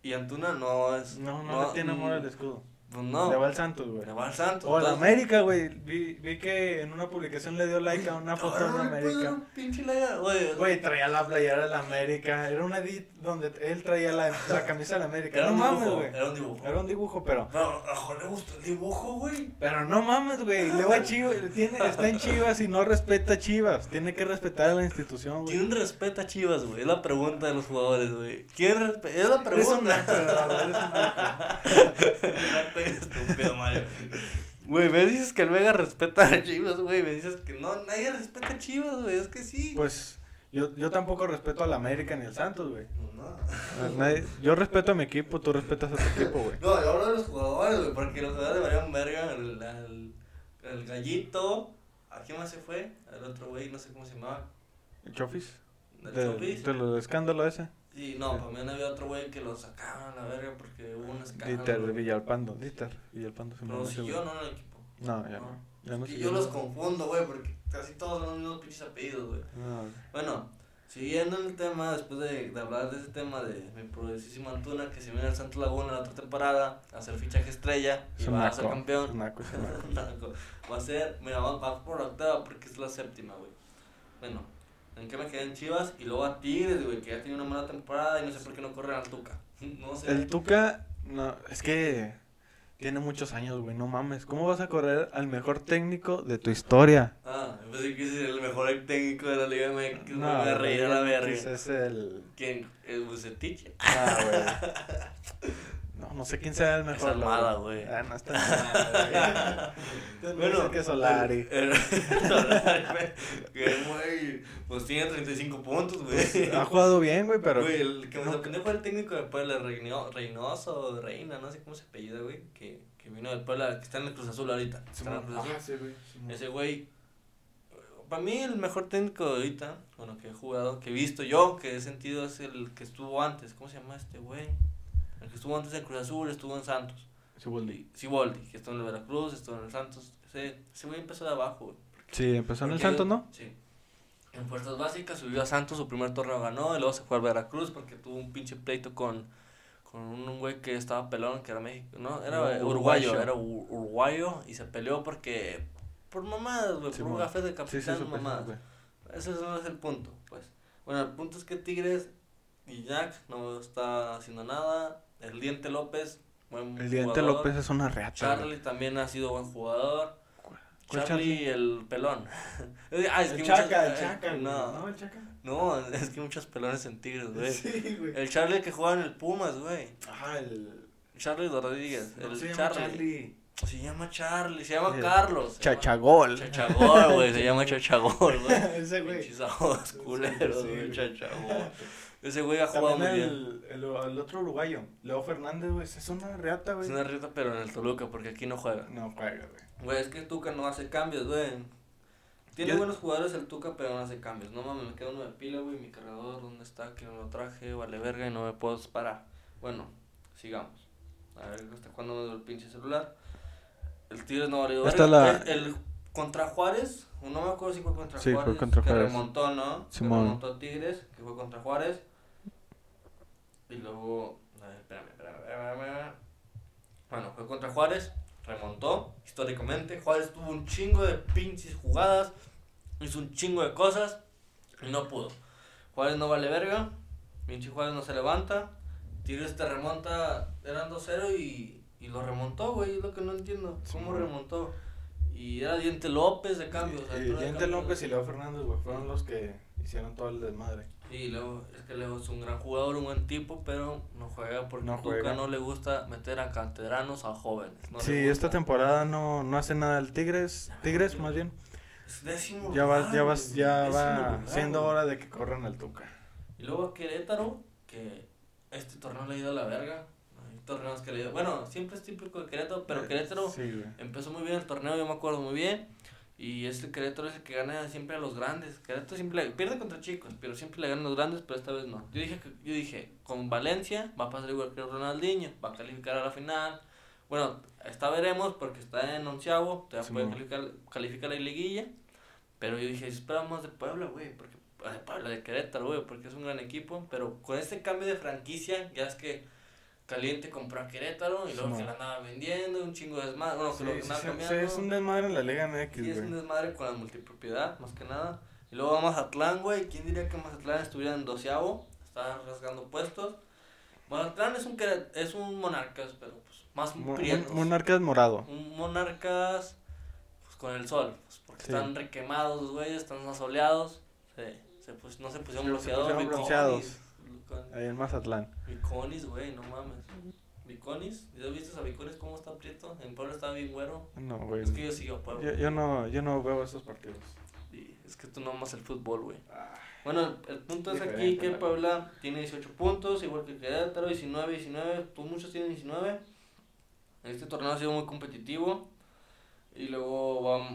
Y Antuna no es. No, no, le tiene amor al escudo. Pues no. Le va al Santos, güey. Le va al Santos. O al entonces- América, güey. Vi, vi que en una publicación le dio like a una foto de No, no dar América. un pinche güey. Güey, traía la playera de la América. Era una edit donde él traía la, la camisa de la América. Era no un mames, dibujo. güey. Era un dibujo. Era un dibujo, pero. A Jorge le gustó el dibujo, güey. Pero no mames, güey. Le va a Chivas. Tiene, está en Chivas y no respeta a Chivas. Tiene que respetar a la institución, güey. ¿Quién respeta a Chivas, güey? Es la pregunta de los jugadores, güey. ¿Quién respeta? Es la un pregunta. la eres un. No estúpido, Mario. Güey, me dices que el Vega respeta a Chivas, güey. Me dices que no, nadie respeta a Chivas, güey. Es que sí. Pues yo, yo tampoco respeto a la América ni al Santos, güey. No. Nadie- Yo respeto a mi equipo, tú respetas a tu equipo, güey. No, yo hablo de los jugadores, güey. Porque los jugadores deberían verga. El, el, el gallito. ¿A quién más se fue? El otro güey, no sé cómo se llamaba. ¿El Chofis? ¿El De, Chopis? de lo de escándalo ese. Sí, no, también había otro güey que lo sacaban a la verga porque hubo un escándalo. Dieter Villalpando. Dieter Villalpando. se ese siguió, güey. no en el equipo. No, ya no. Ya no Es que siguió. yo los confundo, güey, porque casi todos son los mismos pinches apellidos, güey. No, Bueno, siguiendo en el tema, después de, de hablar de ese tema de mi progresísimo Antuna, que se viene al Santos Laguna la otra temporada, a hacer fichaje estrella y va a ser campeón. naco, es un naco. Naco. va a ser, mira, va, va por la octava porque es la séptima, güey. Bueno, ¿en qué me quedé en Chivas? Y luego a Tigres, güey, que ya tiene una mala temporada y no sé por qué no corren al Tuca. No sé. El Tuca, no, es que tiene muchos años, güey, no mames. ¿Cómo vas a correr al mejor técnico de tu historia? Ah, pensé que es el mejor técnico de la Liga MX, me No, voy a reír a la güey, verga. ese es el... ¿Quién? ¿El Bucetich? Ah, güey. No, no sé quién sea el mejor. la Almada, güey. Ah, no está nada, güey. bueno, que Solari. Solari, güey. Pues tiene 35 puntos, güey. Ha jugado bien, güey, pero... Güey, el que me sorprendió fue el técnico de Puebla, Reino- Reynoso, Reina, no sé cómo se apellida, güey. Que, que vino del Puebla, que está en el Cruz Azul ahorita. Está en el Cruz Azul. Ah, sí, güey. Ese güey, para mí el mejor técnico de ahorita, bueno, que he jugado, que he visto yo, que he sentido es el que estuvo antes. ¿Cómo se llama este güey? El que estuvo antes en Cruz Azul, estuvo en Santos. Siboldi. Siboldi, que estuvo en el Veracruz, estuvo en el Santos. Ese, ese güey empezó de abajo, güey. Sí, empezó en el Santos, ¿no? Sí. En fuerzas básicas subió a Santos, su primer torneo ganó, y luego se fue al Veracruz porque tuvo un pinche pleito con, con un güey que estaba pelón, que era México, no, era Uruguayo. uruguayo, era uruguayo, y se peleó porque, por mamadas, güey, Sí, por un café de sí, capitán, sí, mamadas. Ese no es el punto, pues. Bueno, el punto es que Tigres y Jack no está haciendo nada, el Diente López, buen El Diente jugador. López es una reata. Charlie también ha sido buen jugador. ¿Cuál Charlie, el pelón. ah, es El que Chaca, muchos- el Chaca. güey. No, No, el Chaca. no, es que muchos pelones en Tigres, güey. Sí, güey. El Charlie que juega en el Pumas, güey. Ajá, el... Charlie Rodríguez. no el se llama Charlie. Charlie. Se llama Charlie, se llama El Carlos. llama- Chachagol. Chachagol, güey. Se llama Chachagol, güey. Ese güey. Ojos culeros, güey. Chachagol. Ese güey ha jugado muy bien. el, el, el otro uruguayo, Leo Fernández, güey, es una reata, güey. Es una rita, pero en el Toluca, porque aquí no juega. No juega, güey. Güey, es que Tuca no hace cambios, güey. Tiene Yo- buenos jugadores el Tuca, pero no hace cambios. No mames, me queda uno de pila, güey. Mi cargador, ¿dónde está? Que no lo traje, vale verga y no me puedo parar. Bueno, sigamos. A ver, ¿hasta cuándo me dio el pinche celular? El Tigres no valió verga. la- El, el contra Juárez, no me acuerdo si fue contra Sí, fue Juárez. contra que Juárez. remontó, ¿no? Que Simón. remontó Tigres, que fue contra Juárez. Y luego. A ver, espérame, espérame, espérame. Bueno, fue contra Juárez, remontó históricamente. Juárez tuvo un chingo de pinches jugadas, hizo un chingo de cosas y no pudo. Juárez no vale verga, pinche Juárez no se levanta. Tigres te remonta, eran 2-0 y, y lo remontó, güey, es lo que no entiendo. ¿Cómo remontó? Y era Diente López de cambio. o sea, de Diente cambio. López y Leo Fernández, güey, fueron los que hicieron todo el desmadre. Y luego, es que Leo es un gran jugador, un buen tipo, pero no juega porque No Tuca juega. no le gusta meter a canteranos a jóvenes. no sí, esta temporada no, no hace nada el Tigres. Tigres, más bien. Es décimo Ya va, lugar, ya va, güey, ya décimo va siendo hora de que corran al Tuca. Y luego a Querétaro, que este torneo le ha ido a la verga. Hay torneos que le ha ido. Bueno, siempre es típico de Querétaro, pero Eh, Querétaro Sí, empezó muy bien el torneo, yo me acuerdo muy bien. Y este Querétaro es el que gana siempre a los grandes. Querétaro siempre le- pierde contra chicos, pero siempre le ganan a los grandes, pero esta vez no. Yo dije, yo dije, con Valencia va a pasar igual que Ronaldinho, va a calificar a la final. Bueno, esta veremos porque está en onceavo, todavía Sí, puede calificar, calificar la liguilla. Pero yo dije, esperamos de Puebla, güey, porque de Puebla, de Querétaro, güey, porque es un gran equipo. Pero con este cambio de franquicia, ya es que Caliente compró a Querétaro y luego Sí, que la andaba vendiendo, un chingo de desmadre. Bueno, que Sí, lo sí, sí, sí, es un desmadre en la Liga MX, Sí, es un desmadre con la multipropiedad, más que nada. Y luego va Mazatlán, güey. ¿Quién diría que Mazatlán estuviera en doceavo? Está rasgando puestos. Mazatlán es un, es un monarcas, pero pues más prietos. mon- Monarcas morado. un monarcas pues, con el sol. pues, porque Sí. están requemados los güeyes, están más soleados. Se, se pus- no se pusieron bronceados. Ahí en Mazatlán. Biconis, güey, no mames. Biconis, ¿ya viste a Biconis cómo está prieto? En Puebla está bien güero. No, güey. Es que yo sigo a Puebla. Yo, yo no, yo no veo esos partidos. Sí, es que tú no amas el fútbol, güey. Ah, Bueno, el, el punto es aquí que. Puebla tiene 18 puntos, igual que Querétaro, 19, 19, tú muchos tienen 19. Este torneo ha sido muy competitivo. Y luego va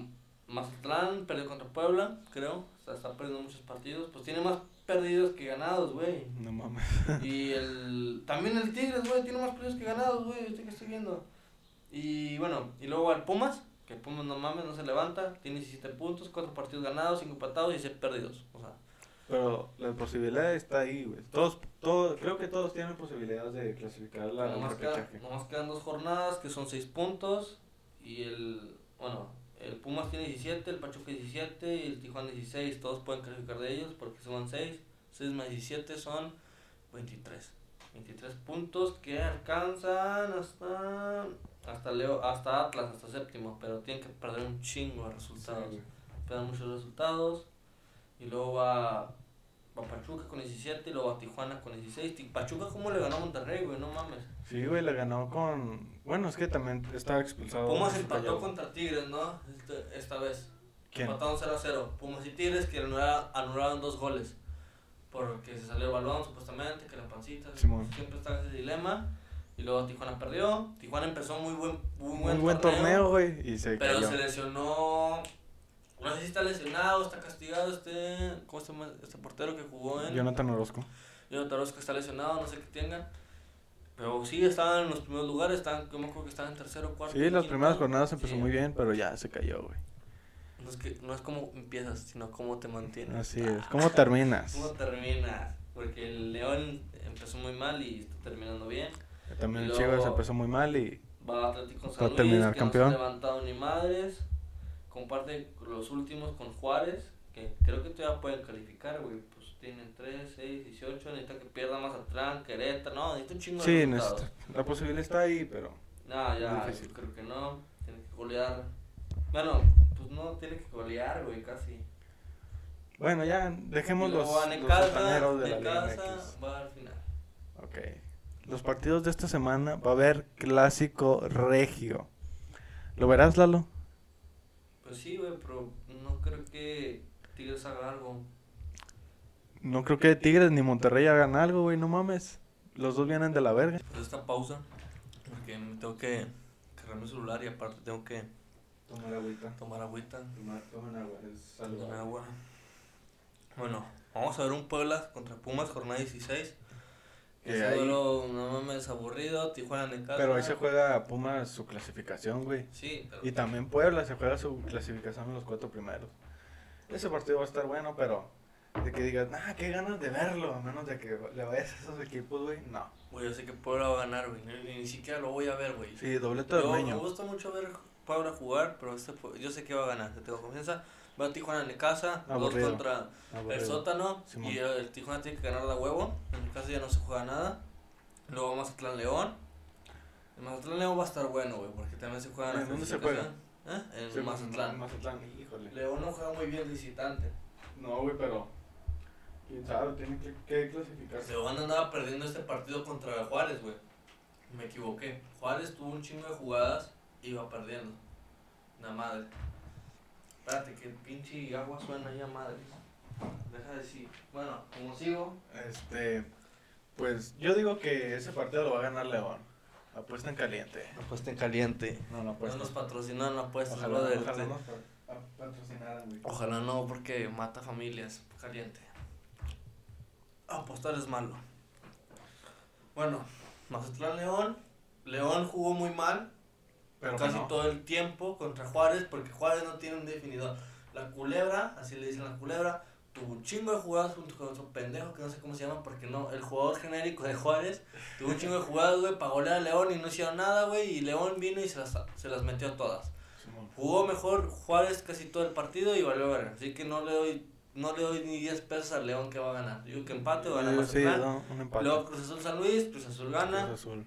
Mazatlán, perdió contra Puebla, creo. O sea, está perdiendo muchos partidos. Pues tiene más perdidos que ganados, güey. no mames. Y el también el Tigres, güey, tiene más perdidos que ganados, güey, este que estoy viendo. Y bueno, y luego al Pumas, que Pumas no mames, no se levanta, tiene 17 puntos, 4 partidos ganados, 5 empatados y 6 perdidos. O sea, Pero la posibilidad está ahí, güey. Todos, todos, creo que todos tienen posibilidades de clasificar la, nomás, queda- nomás quedan dos jornadas que son 6 puntos. Y el, bueno, el Pumas tiene 17, el Pachuca 17 y el Tijuana 16. Todos pueden calificar de ellos porque suman 6. 6 más 17 son 23. 23 puntos que alcanzan hasta hasta Leo hasta Atlas hasta séptimo pero tienen que perder un chingo de resultados Sí, pierden muchos resultados y luego va Pachuca con 17 y luego va Tijuana con 16 Ti- Pachuca cómo le ganó a Monterrey güey no mames Sí, güey, le ganó con. Bueno, es que también estaba expulsado. Pumas empató contra Tigres no Este- esta vez ¿Quién? empataron 0 a 0 Pumas y Tigres que anularon, anularon dos goles porque se salió el balón supuestamente que la pancita Simón. siempre está ese dilema y luego Tijuana perdió Tijuana empezó muy buen muy Muy buen, buen torneo, güey. Y se Pero cayó. se lesionó. No sé si está lesionado, está castigado este. ¿Cómo se llama? Este portero que jugó en. Jonathan Orozco. Jonathan Orozco está lesionado, no sé qué tenga. Pero sí, estaban en los primeros lugares, estaban, yo me acuerdo que estaban en tercero, cuarto. Sí, las primeras jornadas empezó Sí. muy bien, pero ya se cayó, güey. No es, que, no es como empiezas, sino cómo te mantienes. Así es. ¿Cómo terminas? ¿Cómo terminas? Porque el León empezó muy mal y está terminando bien. También el Chivas empezó muy mal y. Va Atlético Va San a Luis, terminar que campeón. no se ha levantado ni madres. Comparte los últimos con Juárez, que creo que todavía pueden calificar, güey. Pues tienen 3, 6, 18. Necesita que pierda Mazatlán, Querétaro. No, necesita un chingo de Sí, necesita- la posibilidad está ahí, pero. No, ya, difícil. creo que no. Tiene que golear. Bueno, pues no tiene que golear, güey, casi. Bueno, ya dejemos los, los sotaneros de la Liga Necaxa MX. va al final. Ok. Los partidos de esta semana va a haber clásico regio. ¿Lo verás, Lalo? Pues sí, güey, pero no creo que Tigres haga algo. No creo que Tigres ni Monterrey hagan algo, güey, no mames. Los dos vienen de la verga. Pues esta pausa, porque me tengo que cargar mi celular y aparte tengo que Tomar agüita. tomar agüita, Tomen agua, es tomar agua. Bueno, vamos a ver un Puebla contra Pumas, jornada 16. Que ahí- duelo, no mames, aburrido, Tijuana Necaxa. Pero ahí se juega Pumas su clasificación, güey. Sí, pero Y también Puebla se juega su clasificación en los cuatro primeros. Ese partido va a estar bueno, pero de que digas, ah, qué ganas de verlo, a menos de que le vayas a esos equipos, güey. No. güey, yo sé que Puebla va a ganar, güey. Ni, ni siquiera lo voy a ver, güey. Sí, doblete de Yo, me gusta mucho ver Puebla jugar, pero este, yo sé que va a ganar, yo tengo confianza. Va a Tijuana Necaxa, dos Aburrido. contra el sótano Simón. y el Tijuana tiene que ganar de huevo. En mi caso ya no se juega nada. Luego Mazatlán León. El Mazatlán León va a estar bueno, güey, porque también se juega ¿En dónde se clasificación. ¿Eh? En Sí, Mazatlán. Mazatlán, híjole. León no juega muy bien visitante. No, güey, pero Quién sabe, tiene que, que clasificarse. León andaba perdiendo este partido contra Juárez, güey. Me equivoqué. Juárez tuvo un chingo de jugadas y iba perdiendo. La madre. Espérate, que pinche agua suena ya madre. Deja de decir. Bueno, como sigo. Este, pues yo digo que ese partido lo va a ganar León. Apuesta en caliente. Apuesta en caliente. No, no No apuesta. nos patrocinan la apuesta, Ojalá, patrocinaran, güey. Ojalá no, porque mata familias. Caliente. Apostar es malo. Bueno, Mazatlán León. León jugó muy mal. Pero casi no. todo el tiempo contra Juárez, porque Juárez no tiene un definidor. La culebra, así le dicen la culebra, tuvo un chingo de jugadas junto con otro pendejo que no sé cómo se llama, porque no, el jugador genérico de Juárez tuvo un chingo de jugadas, güey, para golear a León y no hicieron nada, güey, y León vino y se las, se las metió todas. Jugó mejor Juárez casi todo el partido y valió ver. Así que no le doy no le doy ni 10 pesos al León que va a ganar. Digo que empate o gana Eh, sí, no, un empate. Luego Cruz Azul San Luis, Cruz Azul gana. Cruz Azul.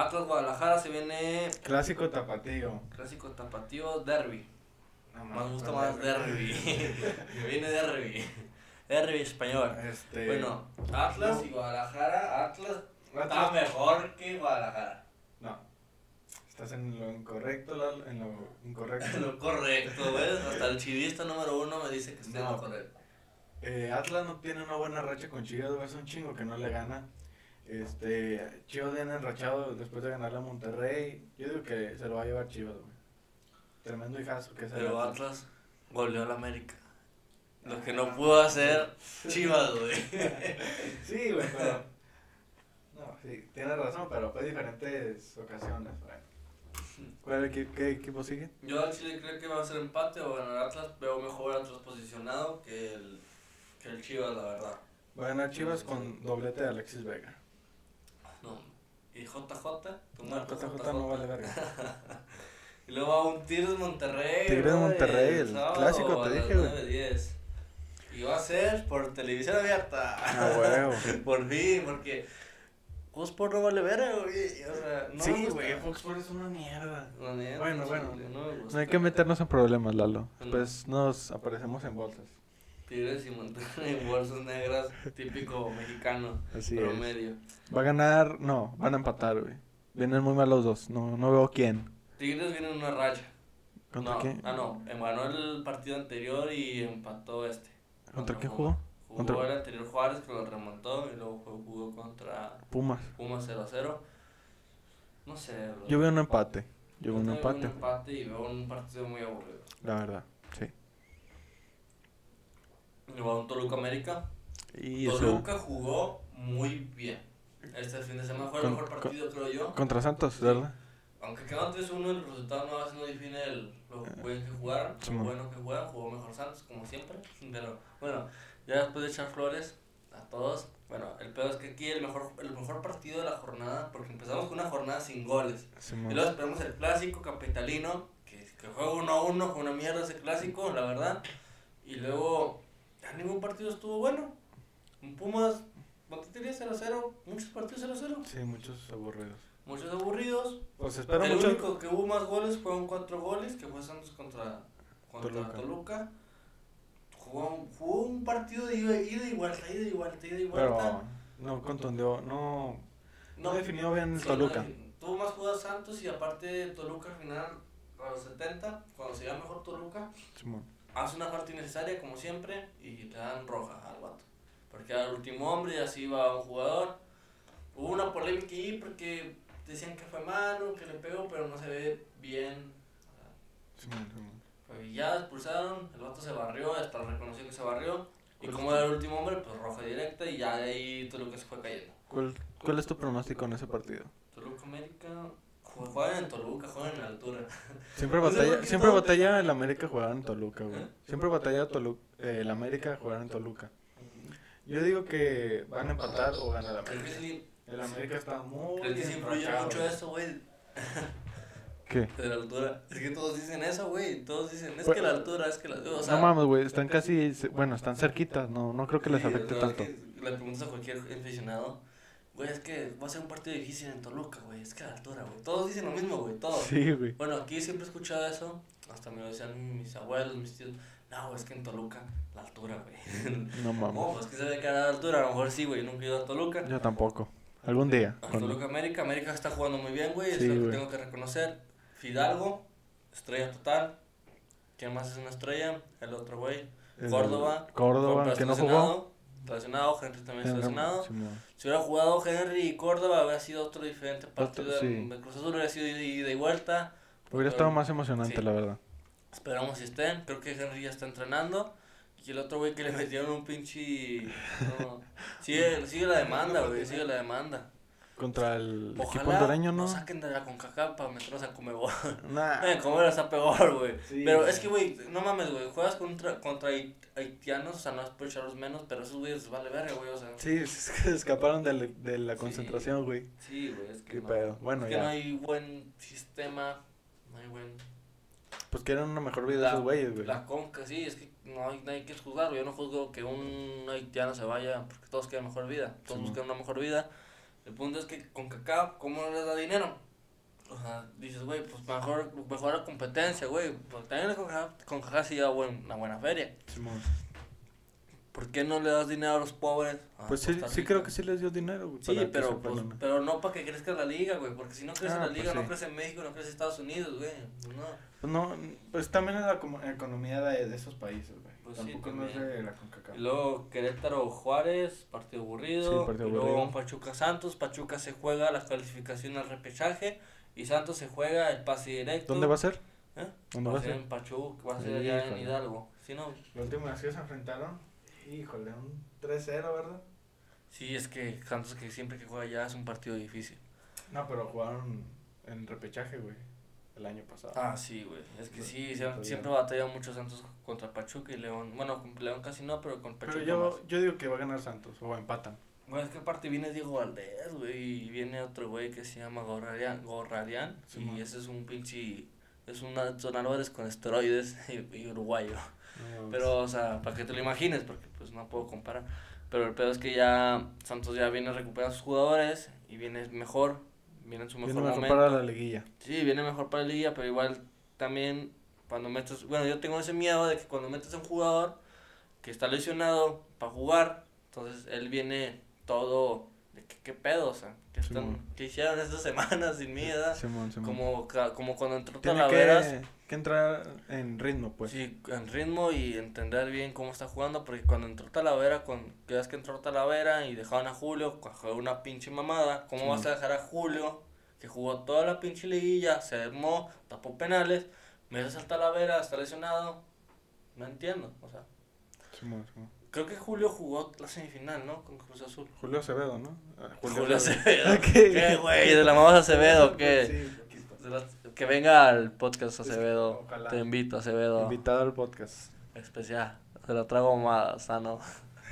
Atlas Guadalajara se viene Clásico tapatío. clásico tapatío derby. No, Más me gusta más derby. Me viene derby. Derby español. Este, Bueno, Atlas y Guadalajara. Atlas está mejor que Guadalajara. No. Estás en lo incorrecto, Lalo, en lo incorrecto. Lo correcto, ¿ves? Hasta el chivista número uno me dice que está No. lo correcto. Eh, Atlas no tiene una buena racha con Chivas, es un chingo que no le gana. Este, Chivas viene enrachado después de ganarle a Monterrey. Yo digo que se lo va a llevar Chivas, güey. Tremendo hijazo que es el Pero Atlas. Atlas goleó al América. Lo que no pudo hacer Chivas, güey. Sí, güey, pero. No, sí, tienes razón, pero fue diferentes ocasiones, güey. ¿Cuál, qué, qué equipo sigue? Yo al Chile creo que va a ser empate o ganar Atlas. Veo mejor Atlas posicionado que el, que el Chivas, la verdad. Va a ganar Chivas con doblete de Alexis Vega. ¿Y JJ? ¿Tu No, JJ no vale verga. Y luego va un Tigres Monterrey. Tigres brother, Monterrey, el sábado clásico, a te dije, güey. 9:10. Y va a ser por televisión abierta. Ah, huevo. por fin, porque Fox Sports no vale verga, güey. O sea, no sí, güey, Fox Sports es una mierda. La neta, Bueno, bueno. No. No hay que meternos en problemas, Lalo. No. Después nos aparecemos en bolsas. Tigres y Monterrey, bolsas negras, típico mexicano, Así es. promedio. Va a ganar, no, van a empatar, güey. Vienen muy mal los dos, no, no veo quién. Tigres viene en una racha. ¿Contra no, quién? Ah, no, ganó el partido anterior y empató este. ¿Contra No, no, jugó? Jugó Contra- el anterior Juárez que lo remontó y luego jugó, contra Pumas. Pumas 0 a 0. No sé, bro. Yo veo un empate. Yo veo un empate, un empate y veo un partido muy aburrido. la verdad. Sí. Y va un Toluca América. Y eso. Toluca jugó muy bien. Este fin de semana fue el Con- mejor con- partido, creo yo. Contra Santos, ¿verdad? Aunque quedaron 3-1, el resultado no, a veces no define el, lo bien que jugaron, lo Simón. bueno que jugaron, jugó mejor Santos, como siempre. Pero bueno, ya después de echar flores a todos, bueno, el peor es que aquí el mejor, el mejor partido de la jornada, porque empezamos con una jornada sin goles. Simón. Y luego esperamos el clásico capitalino, que, que juega 1-1, fue una mierda ese clásico, la verdad. Y luego, ya ningún partido estuvo bueno. En Pumas, ¿cuánto tenía 0-0? Muchos partidos 0-0. Sí, muchos aburridos. Muchos aburridos. Pues espero el mucho. único que hubo más goles fueron cuatro goles, que fue Santos contra, contra Toluca. Toluca. Jugó, un- jugó un partido de ida, y vuelta, ida y vuelta, ida y vuelta. Pero no contundió, no, no No, definió bien el Toluca. tuvo más jugadas Santos y aparte Toluca al final, a los 70, cuando se iba mejor Toluca, Simón. Hace una falta innecesaria como siempre y le dan roja al vato. Porque al último hombre y así va un jugador. Hubo una polémica ahí porque decían que fue mano, que le pegó, pero no se ve bien. Simón. Pues ya expulsaron, el vato se barrió, hasta reconoció que se barrió. Y ¿Cuál como era el último hombre, pues roja directa y ya de ahí Toluca se fue cayendo. ¿Cuál, ¿Cuál es tu pronóstico en ese partido? Toluca América, juegan en Toluca, juegan en altura. Siempre batalla, siempre batalla el América jugar en Toluca, güey. Siempre batalla Tolu- eh, el América jugar en Toluca. Yo digo que van a empatar o ganar el América. El América está muy creo que sí influye mucho eso, güey, ¿Qué? de la altura. Es que todos dicen eso, güey, todos dicen, es Pues- que la altura, es que la o sea, no mames, güey, están casi, bueno, están cerquitas, no, no creo que les afecte tanto. Le preguntas a cualquier aficionado, güey, es que va a ser un partido difícil en Toluca, güey, es que la altura, güey. Todos dicen lo mismo, güey, todos. Sí, güey. Bueno, aquí siempre he escuchado eso, hasta me lo decían mis abuelos, mis tíos. No, es que en Toluca, la altura, güey. No No, mames. pues que se ve que a la altura, a lo mejor sí, güey. Nunca he ido a Toluca. Yo tampoco. Algún día. A cuando- Toluca América, América está jugando muy bien, güey. Sí, es lo que tengo que reconocer. Fidalgo, estrella total. ¿Quién más es una estrella? El otro güey. Córdoba. Córdoba, que no jugó. Lesionado, Henry también está lesionado. Si hubiera jugado Henry y Córdoba, hubiera sido otro diferente partido. Otro, sí. El Cruz Azul hubiera sido ida ida y vuelta. Hubiera estado más emocionante, Sí. la verdad. Esperamos si estén. Creo que Henry ya está entrenando. Y el otro güey que le metieron un pinche. No. Sigue, sigue la demanda, güey. Sigue la demanda. Contra el equipo Ojalá hondureño, ¿no? nos saquen de la CONCACAF para meternos a Comebol. Nah. Eh, Comebol está peor, güey. Sí, pero güey. es que, güey, no mames, güey. Juegas contra, contra hait- haitianos, o sea, no es por echarlos menos, pero esos güeyes vale verga, güey. O sea, Sí, es que se escaparon de la, de la concentración, güey. sí, güey. Es que Qué no. pedo. Bueno, es que ya. no hay buen sistema. No hay buen. Pues quieren una mejor vida La- esos güeyes, güey. La conca, sí, es que no hay, hay que juzgarlo. Yo no juzgo que un haitiano se vaya porque todos quieren mejor vida. Todos Sí, buscan una mejor vida. El punto es que con CACAF, ¿cómo no les da dinero? O sea, dices, güey, pues mejor, mejor la competencia, güey. Pues también con CACAF sí da buen- una buena feria. Simón. ¿Por qué no le das dinero a los pobres? a Pues sí, Costa sí creo que sí les dio dinero, güey. Sí, pero, pues, pero no para que crezca la liga, güey. Porque si no crece Ah, la pues liga, no sí. crece México, no crece Estados Unidos, güey. Pues no. Pues no, pues también es la economía de, de esos países, güey. Pues sí, Tampoco no es también. de la CONCACAF. Y luego Querétaro Juárez, partido aburrido. Sí, partido y luego aburrido. Pachuca Santos. Pachuca se juega la calificación al repechaje. Y Santos se juega el pase directo. ¿Dónde va a ser? ¿Eh? ¿Dónde va a ser en Pachuca, va a ser allá en. Hidalgo. Si no, La última vez que se enfrentaron, híjole, un 3-0, ¿verdad? sí, es que Santos que siempre que juega allá es un partido difícil. No, pero jugaron en repechaje, güey, el año pasado. Ah, sí, güey. Es que sí, Sí, sie- está siempre batalla mucho Santos contra Pachuca y León. Bueno, con León casi no, pero con Pachuca pero yo, más. yo digo que va a ganar Santos, o empatan. Bueno, es que aparte viene Diego Valdés, güey, y viene otro güey que se llama Gorrarian, Gorrarian Sí, y man. ese es un pinche, es una, son Álvarez con esteroides y, y uruguayo. No, Pero, o sea, para que te lo imagines, porque pues no puedo comparar. Pero el pedo es que ya Santos ya viene recuperando sus jugadores y viene mejor, viene en su mejor, Viene mejor momento. para la liguilla. Sí, viene mejor para la liga, pero igual también cuando metes, bueno, yo tengo ese miedo de que cuando metes a un jugador que está lesionado para jugar, entonces él viene todo de que qué pedo, o sea, ¿qué, están. ¿qué hicieron estas semanas sin mí, edad? Simón, Simón. Como, como cuando entró Tiene Talaveras, que, que entrar en ritmo, pues. sí, en ritmo y entender bien cómo está jugando, porque cuando entró Talavera, cuando creas que entró Talavera y dejaban a Julio, fue una pinche mamada, ¿cómo Sí. vas a dejar a Julio, que jugó toda la pinche liguilla, se armó, tapó penales, me al Talavera, está lesionado? No entiendo, o sea, creo que Julio jugó la semifinal, ¿no? Con Cruz Azul. Julio Acevedo, ¿no? Ah, Julio, Acevedo. ¿Qué? ¿Qué, güey? ¿De la mamá Acevedo? ¿Qué? Que venga al podcast Es que Acevedo. ojalá. Te invito, Acevedo. Invitado al podcast. Especial. Se lo trago más sano.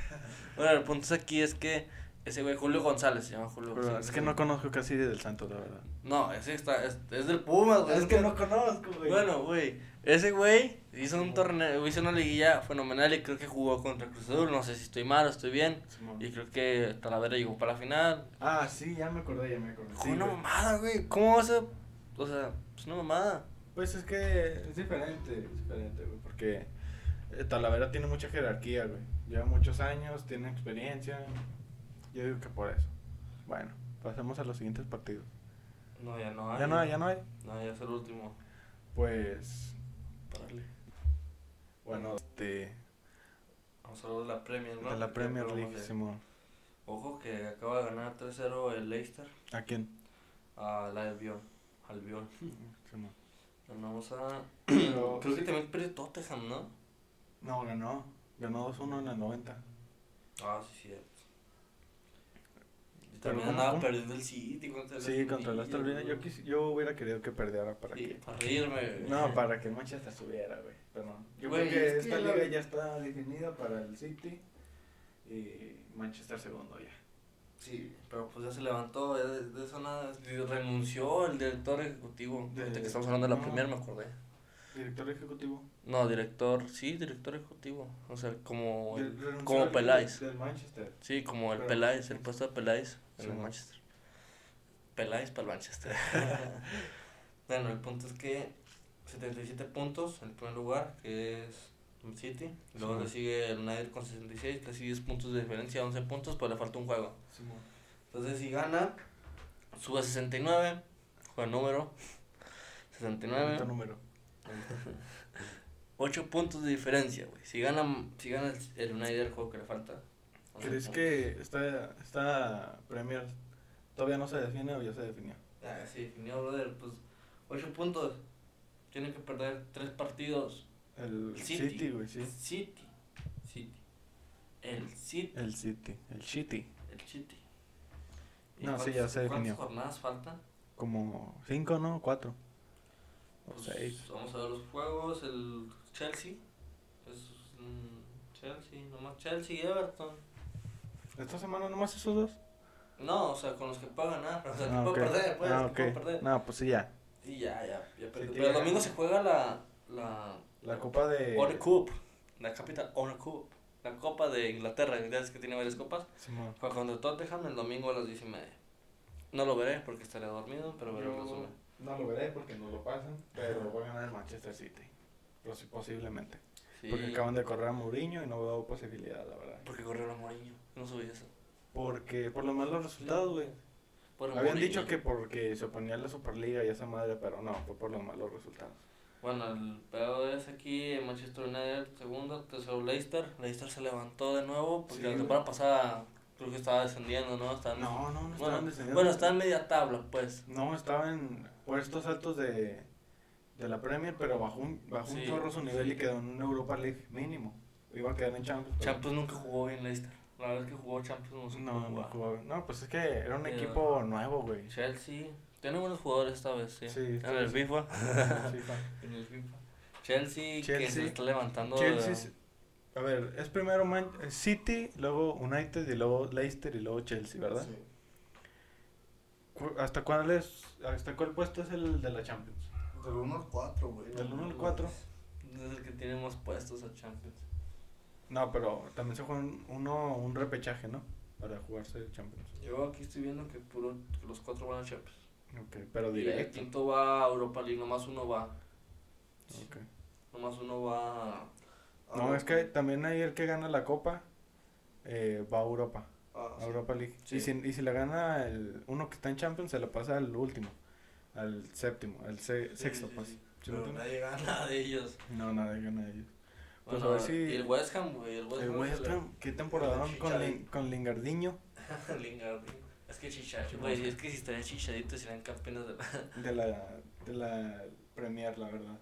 bueno, el punto es aquí es que ese güey, Julio González se llama Julio Pero González. es que no conozco casi del Santos, la verdad. No, ese está, es, es del Pumas, güey. conozco, Bueno, güey, ese güey hizo un torneo, hizo una liguilla fenomenal y creo que jugó contra Cruz Azul. No sé si estoy mal o estoy bien. Simón. Y creo que Talavera llegó para la final. Ah, sí, ya me acordé, ya me acordé. Fue Sí, una güey. mamada, güey. ¿Cómo vas a.? O sea, es una mamada. Pues es que es diferente, es diferente, güey, porque eh, Talavera tiene mucha jerarquía, güey. Lleva muchos años, tiene experiencia. Yo digo que por eso. Bueno, pasemos a los siguientes partidos. No, ya no hay. Ya no hay, ya no hay. No, ya es el último. Pues, Párale. bueno, este, Vamos a hablar de la Premier, ¿no? de la ¿Qué Premier League? Simón. Ojo que acaba de ganar 3-0 el Leicester ¿A quién? a la Albion. Albion. Simón. Ganamos a. Pero, Creo que también perdió Tottenham, ¿no? No, ganó. Ganó 2-1 en el 90. Ah, sí, cierto. Y también ¿cómo- andaba cómo? perdiendo el City contra el Sí, contra el Aston Villa. Yo, quis- yo hubiera querido que perdiera para Sí, que... para reírme. güey. No, para que el Manchester subiera, güey. Pero no. Yo Güey, creo que es que esta la- liga ya está definida para el City y Manchester segundo ya. Sí, pero pues ya se levantó, de, de eso nada. Renunció el director ejecutivo. De- que estamos hablando de la no. Premier, me acordé. Director ejecutivo. No, director, sí, director ejecutivo. O sea, como, el- como Peláez. Del Manchester. Sí, como el Pero- Peláez, el puesto de Peláez en Sí, el. Manchester. Peláez para el Manchester. bueno, el punto es que 77 puntos en el primer lugar, que es el City. Luego Sí. le sigue el United con 66, casi 10 puntos de diferencia, 11 puntos, pero le falta un juego. Entonces, si gana, sube a 69, juega número. 69. Bonito número. 8 puntos de diferencia, güey. Si gana, si gana el- el United el juego que le falta. 11 ¿Crees que esta, esta Premier todavía no se define o ya se definió? Ah, sí, definió, brother. Pues 8 puntos. Tienen que perder 3 partidos. El City. City, güey, sí. City. City. El City. El City. El City. El City. ¿Y No, sí, ya se definió. ¿Cuántas jornadas faltan? Como cinco, ¿no? Cuatro. O Pues, seis. Vamos a ver los juegos. El Chelsea. Es, mm, Chelsea, nomás Chelsea y Everton. ¿Esta semana nomás esos dos? No, o sea, con los que pueda ganar. O sea, que Ah, puedo perder, pues. Ah, que puedo perder. No, pues sí, ya. Sí, ya, ya, ya. Sí, Pero el domingo se juega la. La. La copa de... Honor Cup. La Capital Honor Cup. La Copa de Inglaterra. Ya es que tiene varias copas. Simón. Juega contra Tottenham el domingo a las 10 y media. No lo veré porque estaré dormido, pero veré el resumen. no lo veré porque no lo pasan, pero va a ganar el Manchester City. Posi- Posiblemente. Sí. Porque acaban de correr a Mourinho y no veo posibilidad, la verdad. Porque corrieron a Mourinho. No subí eso. Porque por los malos resultados, güey. Habían Mourinho. dicho que porque se oponía a la Superliga y esa madre, pero no, fue por los malos resultados. Bueno, el pedo es aquí en Manchester United, segundo, tercero Leicester. Leicester se levantó de nuevo porque Sí, la temporada pasada creo que estaba descendiendo, ¿no? Estaban, No, no, no bueno, estaban descendiendo. bueno, está en media tabla, pues. No, estaba en puestos altos de, de la Premier, pero bajó un, bajó un chorro su nivel y quedó en una Europa League mínimo. Iba a quedar en Champions. pero- Champions nunca jugó bien Leicester. La vez que jugó Champions no supo No, jugaba. No, pues es que era un equipo nuevo, güey. Chelsea, tiene buenos jugadores esta vez, sí. Sí, en el. FIFA. FIFA. En el FIFA. Chelsea, que Chelsea. se está levantando. Chelsea, a ver, es primero Man- eh, City, luego United y luego Leicester y luego Chelsea, ¿verdad? Sí. ¿Hasta cuál es, hasta cuál puesto es el de la Champions? Del 1 al 4, güey. Del 1 al 4. Es el que tiene más puestos a Champions. No, pero también se juega un- uno, un repechaje, ¿no? Para jugarse el Champions. Yo aquí estoy viendo que puro, que los cuatro van a Champions. Ok, pero Y el directo. quinto va a Europa League, nomás uno va. Ok. Nomás uno va. a- No, es que también ahí el que gana la copa eh, va a Europa, Ah, a sí. Europa League. Sí. Y, si, y si la gana el uno que está en Champions, se lo pasa al último, al séptimo, al se- Sí, sexto, pues. sí. ¿Sí me Pero entiendes? nadie gana. De ellos. No, nada, gana ellos. Pues Bueno, a ver si- y el West Ham, güey. El West El. West Ham, ¿qué temporada con. Lin- con Lingardinho Lingard. Es que Chicharito. Güey, es que si estarían chichaditos serían campeones de la. de la, de la Premier, la verdad?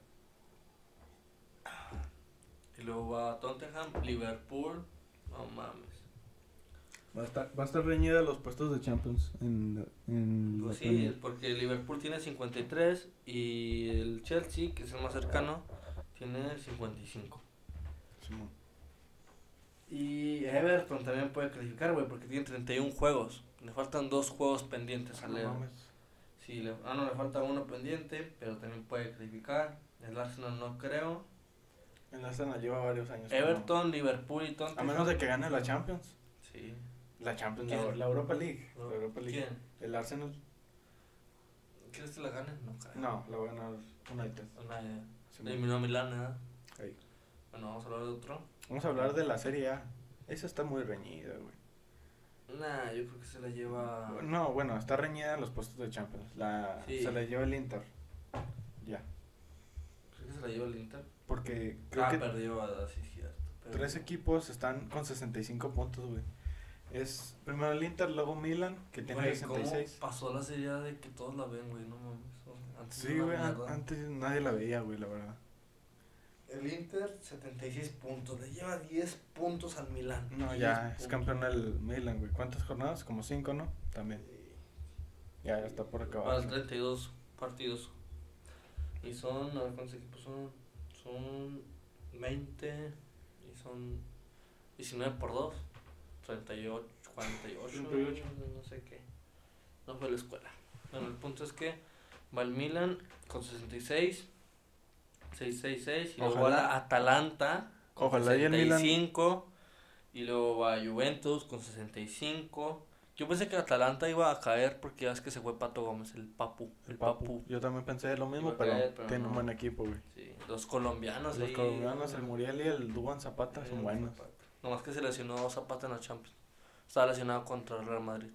Y luego va Tottenham, Liverpool. No mames. Va a estar, va a estar reñida los puestos de Champions en, en Pues la sí, Premier. porque Liverpool tiene 53 y el Chelsea, que es el más cercano, tiene 55. Simón. Y Everton también puede calificar, güey, porque tiene 31 juegos. Le faltan dos juegos pendientes al Everton. Sí, le, ah, no, le falta uno pendiente, pero también puede calificar. El Arsenal no creo. El Arsenal lleva varios años. no. Everton, Liverpool y Tottenham. A menos de que gane la Champions. Sí. La Champions, la, la Europa League. No. La Europa League. ¿Quién? El Arsenal. ¿Crees que la gane? No, creo. No, la va a ganar United. Simón. Eliminó a Milán. Ahí. Bueno, vamos a hablar de otro. Vamos a hablar de la Serie A. Esa está muy reñida, güey. Nah, yo creo que se la lleva. No, bueno, está reñida en los puestos de Champions. La, Sí. Se la lleva el Inter. Ya. Creo que se la lleva el Inter. Porque creo ah, que perdió, ah, sí, cierto. perdió. tres equipos están con 65 puntos, güey. Es primero el Inter, luego Milan, que tiene Güey, ¿cómo 66. pasó la serie de que todos la ven, güey? No mames. Antes Sí, güey, an- antes nadie la veía, güey, la verdad. El Inter, 76 puntos. Le lleva 10 puntos al Milán. No, 10 ya, es puntos. campeón el Milan, güey. ¿Cuántas jornadas? Como cinco, ¿no? También. Ya, ya está por Van acabar. 32 partidos. Y son, a ver cuántos equipos son. Son 20 y son 19 por 2. 38, 48. 38. No sé qué. No fue la escuela. Bueno, el punto es que va el Milan con 66. 666 y luego la Atalanta con Ojalá y el Milan- 65 y luego va Juventus con 65 Yo pensé que Atalanta iba a caer porque ya es que se fue Pato Gómez, el Papu. El Papu. Yo también pensé lo mismo, a pero, caer, pero tiene no. un buen equipo, güey. Sí, los colombianos. Los ahí, colombianos, el. Muriel y el Duban Zapata son buenos. Zapata. Nomás que se lesionó Zapata en la Champions. Estaba lesionado contra el Real Madrid.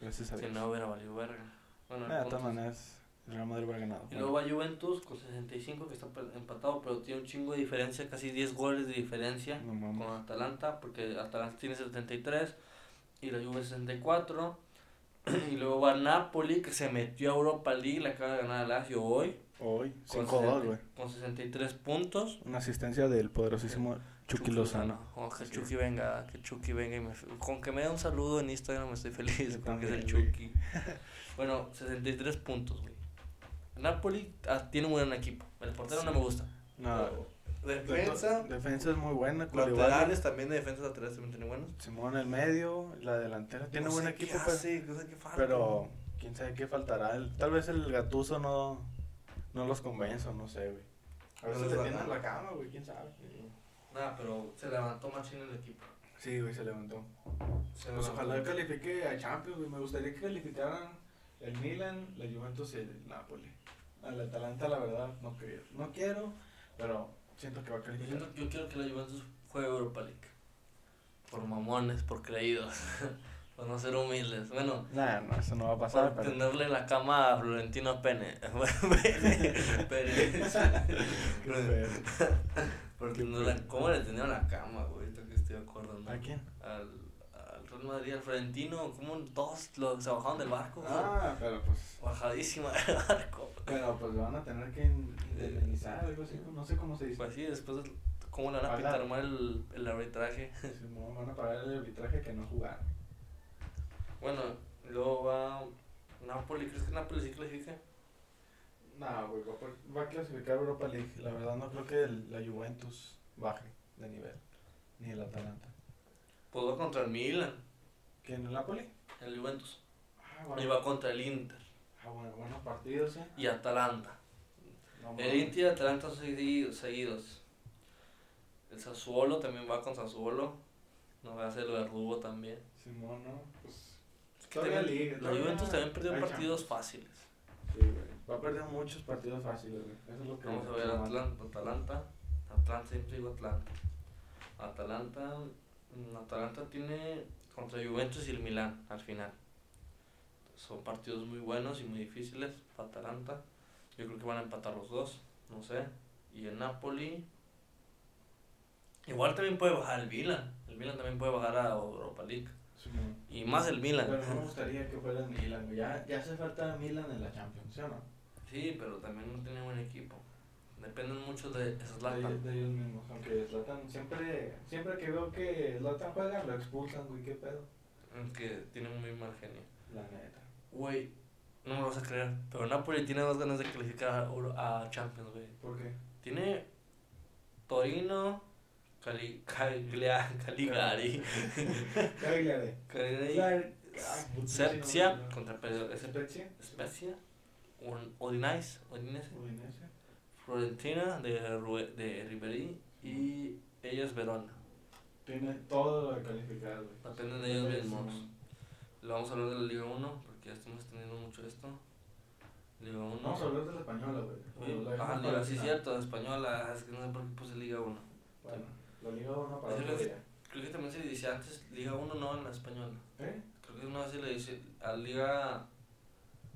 Gracias a Si no hubiera valido verga. Bueno, Eh, de todas maneras, el Real Madrid hubiera ganado. Y luego va Juventus con 65 que está empatado, pero tiene un chingo de diferencia, casi 10 goles de diferencia No con Atalanta, porque Atalanta tiene 73 y la Juve 64. y luego va Napoli que se metió a Europa League, le acaba de ganar al Lazio hoy Hoy, con, 5-2, 60 güey. con 63 puntos. Una asistencia del poderosísimo Chucky Lozano. Oh, que Chucky venga, que Chucky venga y me, con que me dé un saludo en Instagram estoy feliz Yo porque es el. Chucky. bueno, 63 puntos, güey. Napoli ah, tiene un buen equipo. El portero no me gusta. No, Defensa. defensa es muy buena. Laterales también de defensa laterales también tienen buenos. Simón el medio, la delantera. Tiene No buen equipo, qué pero, hace, no sé qué falta. pero quién sabe qué faltará. El- tal vez el gatuso no, no los convence, o no sé, güey. A veces se tienen la cama, güey, quién sabe. Nada, pero se levantó machín el equipo. Sí, güey, se levantó. Se Pues levantó. ojalá califique a Champions, güey. Me gustaría que calificaran el Milan, la Juventus y el Napoli. Al Atalanta, la verdad, no quiero. No quiero, pero siento que va a Yo, calificar. siento- yo quiero que la Juventus juegue Europa League. Por mamones, por creídos. por no ser humildes. Bueno, Nah, no, eso no va a pasar, por pero... tenerle la cama a Florentino. Pérez. Pero- Por tenerle- ¿Cómo le tenían la cama, güey? Ahorita que estoy acordando. ¿A quién? Al Real Madrid, al Florentino. ¿Cómo dos lo, se bajaron del barco? Ah, pero pues... Bajadísima del barco. Pero pues van a tener que indemnizar, algo así, no sé cómo se dice. Pues sí, después, ¿cómo le van a pintar mal el, el arbitraje? Sí, no, van a pagar el arbitraje que no jugaron. Bueno, luego va Napoli. ¿Crees que Napoli sí clasifica? No, güey, va, a- va a clasificar Europa League. La verdad no creo que el- la Juventus baje de nivel, ni el Atalanta. Pues va contra el Milan, ¿Quién, el Napoli? el Juventus. Ah, Y bueno. va contra el Inter Ah, bueno, buenos partidos, ¿eh? y Atalanta. No, El. Inter y Atalanta seguidos. El Sassuolo también va con Sassuolo. No va a ser el Verdugo también. Simón, ¿no? Pues... Es que Todavía también- liga, la Juventus también perdió partidos fáciles. Sí, güey. Va a perder muchos partidos fáciles, güey. Eso es lo que... Vamos a ver lo malo. Atlanta, Atalanta. Atlanta, siempre digo Atlanta. Atalanta, Atalanta tiene contra Juventus y el Milán al final. Son partidos muy buenos y muy difíciles para Atalanta. Yo creo que van a empatar los dos, no sé. Y el Napoli. Igual también puede bajar el Milan. El Milan también puede bajar a Europa League. Simón. Y más el Milan. Pero no me gustaría que fuera el Milan. Ya, ya hace falta Milan en la Champions, ¿sí o no? Sí, pero también no tiene buen equipo. Dependen mucho de De, Zlatan. de ellos mismos. Aunque Zlatan, siempre, siempre que veo que Zlatan juega, lo expulsan, güey. ¿Qué pedo? Que tiene muy mal genio. La neta. Güey, no me lo vas a creer, pero Napoli tiene más ganas de calificar a, Champions, güey. ¿Por qué? Tiene Torino, Cali, Caglia- Caligari, Cagliari. Cagliari, Ah, Sepsia contra Spezia. Spezia, Udinese, Udinese. Florentina de, Rue- de Ribery y ellos Verona. Tiene todo lo güey. Dependen de ellos mismos. Lo vamos a hablar de la Liga 1 porque ya estamos extendiendo mucho esto. Liga 1. Vamos a hablar de la española, güey. La Ah, Liga, sí, cierto, española, es que no sé por qué puse Liga 1. Bueno, la Liga 1 para lo que-. Creo que también se le dice antes Liga 1, no en la española. ¿Eh? Creo que vez se le dice a Liga.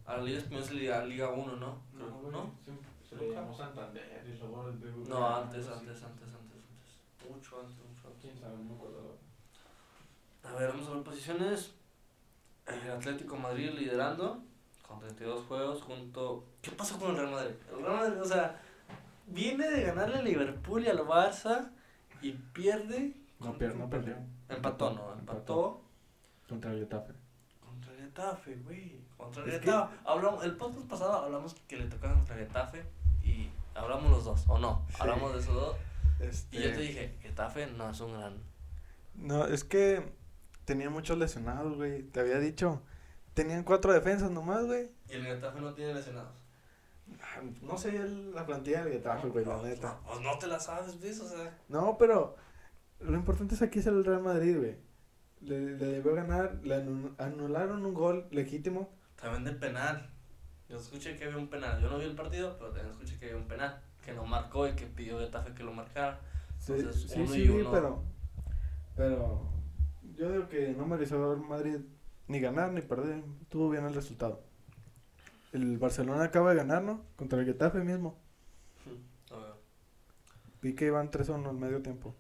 A la Liga Española se le dice Liga 1, ¿no? Creo- güey, ¿No? sí, Se le llamó Santander y luego el BBVA, No, antes, antes, antes, antes, antes. Mucho antes, mucho antes. ¿Quién sabe? No me acuerdo. A ver, vamos a ver posiciones. El Atlético Madrid liderando con 32 juegos junto... ¿Qué pasó con el Real Madrid? El Real Madrid, o sea, viene de ganarle a Liverpool y al Barça y pierde... No, con- pier- no perdió. Empató, no, empató Contra el Getafe. Getafe, güey. Contra el Es que- Getafe. Hablamos, el podcast pasado hablamos que le tocaba contra el Getafe y hablamos los dos, ¿o no? Sí. Hablamos de esos dos. Este... Y yo te dije, Getafe no es un gran... No, es que tenía muchos lesionados, güey. Te había dicho. Tenían cuatro defensas nomás, güey. Y el Getafe no tiene lesionados. Ah, No sé el- la plantilla del Getafe, güey, la No, neta. Pues no te la sabes, ¿ves? O sea... No, pero lo importante es aquí es el Real Madrid, güey. Le, le debió ganar, le anu- anularon un gol legítimo. También del penal. Yo escuché que había un penal. Yo no vi el partido, pero también escuché que había un penal. Que no marcó y que pidió Getafe que lo marcara. Sí, Entonces, sí, uno sí y vi, uno. pero, pero yo digo que no mereció Madrid ni ganar ni perder, tuvo bien el resultado. El Barcelona acaba de ganar, ¿no? Contra el Getafe mismo. Ver. Vi que iban 3-1 en medio tiempo.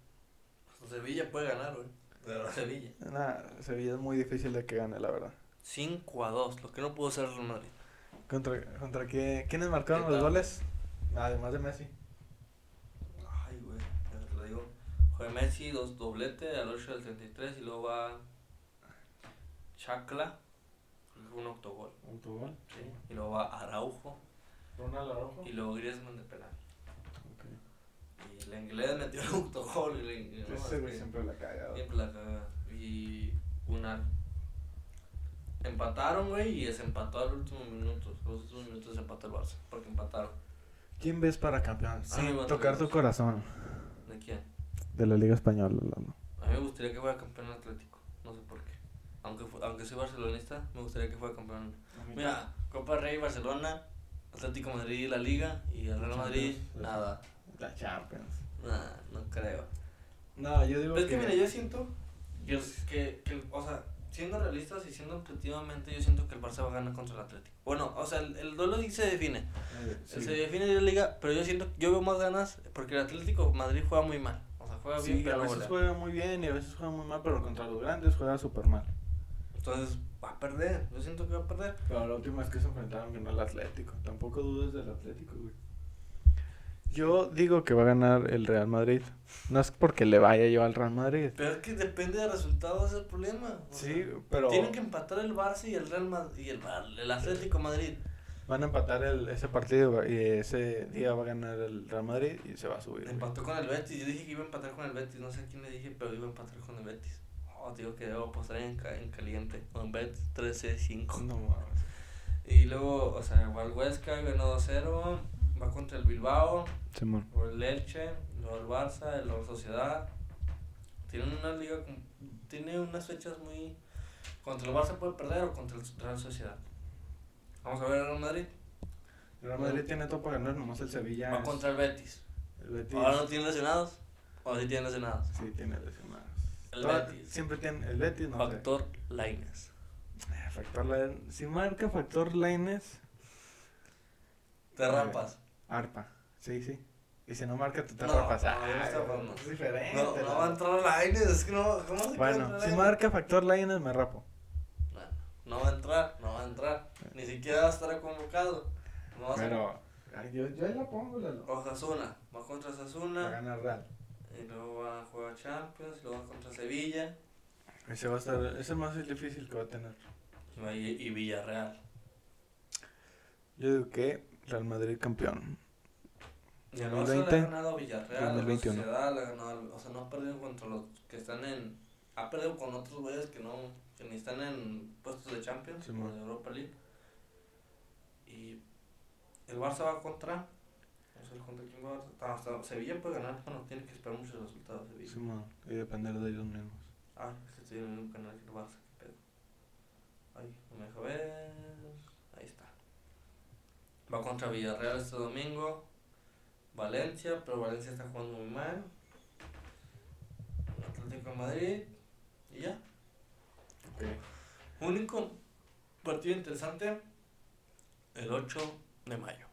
Sevilla puede ganar, güey. Pero Sevilla. Nada, Sevilla es muy difícil de que gane, la verdad. 5 a 2, lo que no pudo hacer el Real Madrid. ¿Contra, contra qué? ¿Quiénes marcaron los Getafe. goles? Además de Messi. Ay, güey, ya te lo digo. Fue Messi, dos doblete al 8 del 33 y luego va Chacla, un autogol. ¿Autogol? Sí. Y luego va Araujo Ronald Araujo. y luego Griezmann de penal. Y el inglés metió el autogol y el inglés. Ese güey siempre la caga. Siempre la caga. Y una. Empataron, güey, y desempató al último minuto. Los últimos minutos se empató el Barça, porque empataron. ¿Quién ves para campeón? Sin me tocar gusta. tu corazón. ¿De quién? De la Liga Española, Lalo. A mí me gustaría que fuera campeón Atlético, no sé por qué. Aunque, fu- aunque soy barcelonista, me gustaría que fuera campeón. Mira, Copa Rey, Barcelona, Atlético Madrid, la Liga y el Real Madrid, nada, La Champions. nada, no creo. No, yo digo Pero es que, que... mira, yo siento que, que, que, o sea, siendo realistas y siendo objetivamente, yo siento que el Barça va a ganar contra el Atlético. Bueno, o sea, el, el duelo sí se define, Eh, sí. se define de la Liga, pero yo siento, yo veo más ganas porque el Atlético Madrid juega muy mal. O sea, juega bien, Sí, pero a no veces juega muy bien y a veces juega muy mal, pero contra los grandes juega súper mal. Entonces, va a perder, yo siento que va a perder. Pero la última vez que se enfrentaron ganó el Atlético. Tampoco dudes del Atlético, güey. Yo digo que va a ganar el Real Madrid. No es porque le vaya yo al Real Madrid. Pero es que depende del resultado, ese es el problema. o Sí, sea, pero Tienen que empatar el Barça y el Real Madrid y el, el Atlético Madrid. van a empatar el, ese partido y ese día va a ganar el Real Madrid y se va a subir. güey. Empató con el Betis. Yo dije que iba a empatar con el Betis. No sé a quién le dije, pero iba a empatar con el Betis. Oh, digo que debo apostar en, en caliente. Con Betis 13-5. No mames. Y luego, o sea, el Huesca, ganó 2-0. Va contra el Bilbao. Simón. Luego el Elche. Luego el Barça. El Real Sociedad. Tienen una liga. con- Tiene unas fechas muy. Contra el Barça puede perder o contra el Real Sociedad. Vamos a ver el Real Madrid. El Real Madrid tiene todo para ganar, nomás el Sevilla. Va es- contra el Betis. El Betis. Ahora no tiene lesionados. O sí tiene lesionados. Sí, tiene lesionados. El Toda- Betis. Siempre tiene. El Betis, no sé. Factor Laines. Eh, Factor Lainez. Si marca Factor Lainez, Te Ok. Arpa. Sí, sí. Y si no marca, tú te No, no, yo no es diferente. No, va a entrar Laines. Es que no. ¿Cómo se Bueno, si Lainez? marca Factor Lainez, me rapo. No, no va a entrar. No va a entrar. Ni siquiera va a estar convocado. No va a ser- Pero, ay, yo, yo ahí la pongo, Lalo. Osasuna. Va contra Va a ganar Real. Y luego va a jugar Champions. Luego va contra Sevilla. Ese va a estar, ese es más difícil que va a tener. Y- y Villarreal. Yo digo que Real Madrid campeón. Y el 2020, Barça le ha ganado Villarreal. 2021. La Sociedad le ha ganado. al- O sea, no ha perdido contra los que están en. Ha perdido con otros güeyes que no. Que ni están en puestos de Champions. Sí, o man. de Europa League. Y. El Barça va contra. Contra quién va. Hasta, Sevilla puede ganar. Bueno, tiene que esperar muchos resultados. Sevilla. Sí, man, y depender de ellos mismos. Ah, es que estoy en el mismo canal que el Barça. ¿Qué pedo? Ay, no me deja ver. Va contra Villarreal este domingo. Valencia, pero Valencia está jugando muy mal. Atlético de Madrid. Y ya. Único partido interesante. El 8 de mayo.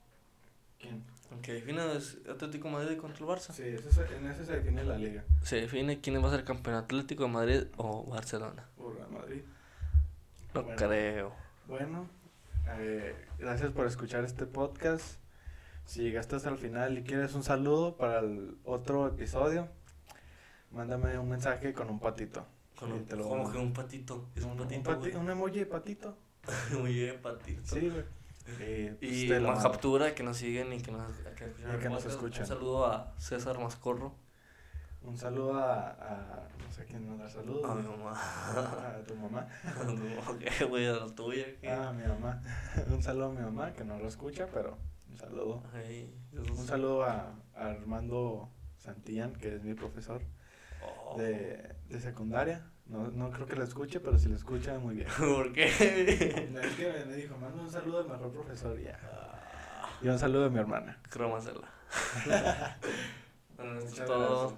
¿Quién? Aunque define es Atlético de Madrid contra el Barça. Sí, ese se- en ese se define la liga. Se define quién va a ser campeón, Atlético de Madrid o Barcelona. Por Madrid. No Bueno. creo. Bueno, eh, gracias por escuchar este podcast. Si llegaste hasta el final y quieres un saludo para el otro episodio, mándame un mensaje con un patito. Con un, te lo- como que un patito. Es un, un, patito. pati- un emoji de patito. Muy bien, patito. Sí, güey. Y, pues, más mando. captura que nos siguen y que nos, que que nos escuchan. Un saludo a César Mascorro. Un saludo a, a- no sé quién mandar saludos. A mi mamá. A tu mamá. ¿Qué, güey? A la tuya. ¿qué? Ah, mi mamá. Un saludo a mi mamá que no lo escucha, pero un saludo. Ay, Un saludo a, a Armando Santillán, que es mi profesor Oh. de, de secundaria. No, no creo que la escuche, pero si la escucha, muy bien. ¿Por qué? Es que me dijo, manda un saludo al mejor profesor y ya. Y un saludo de mi hermana. Cromasela. bueno, esto es todo. gracias.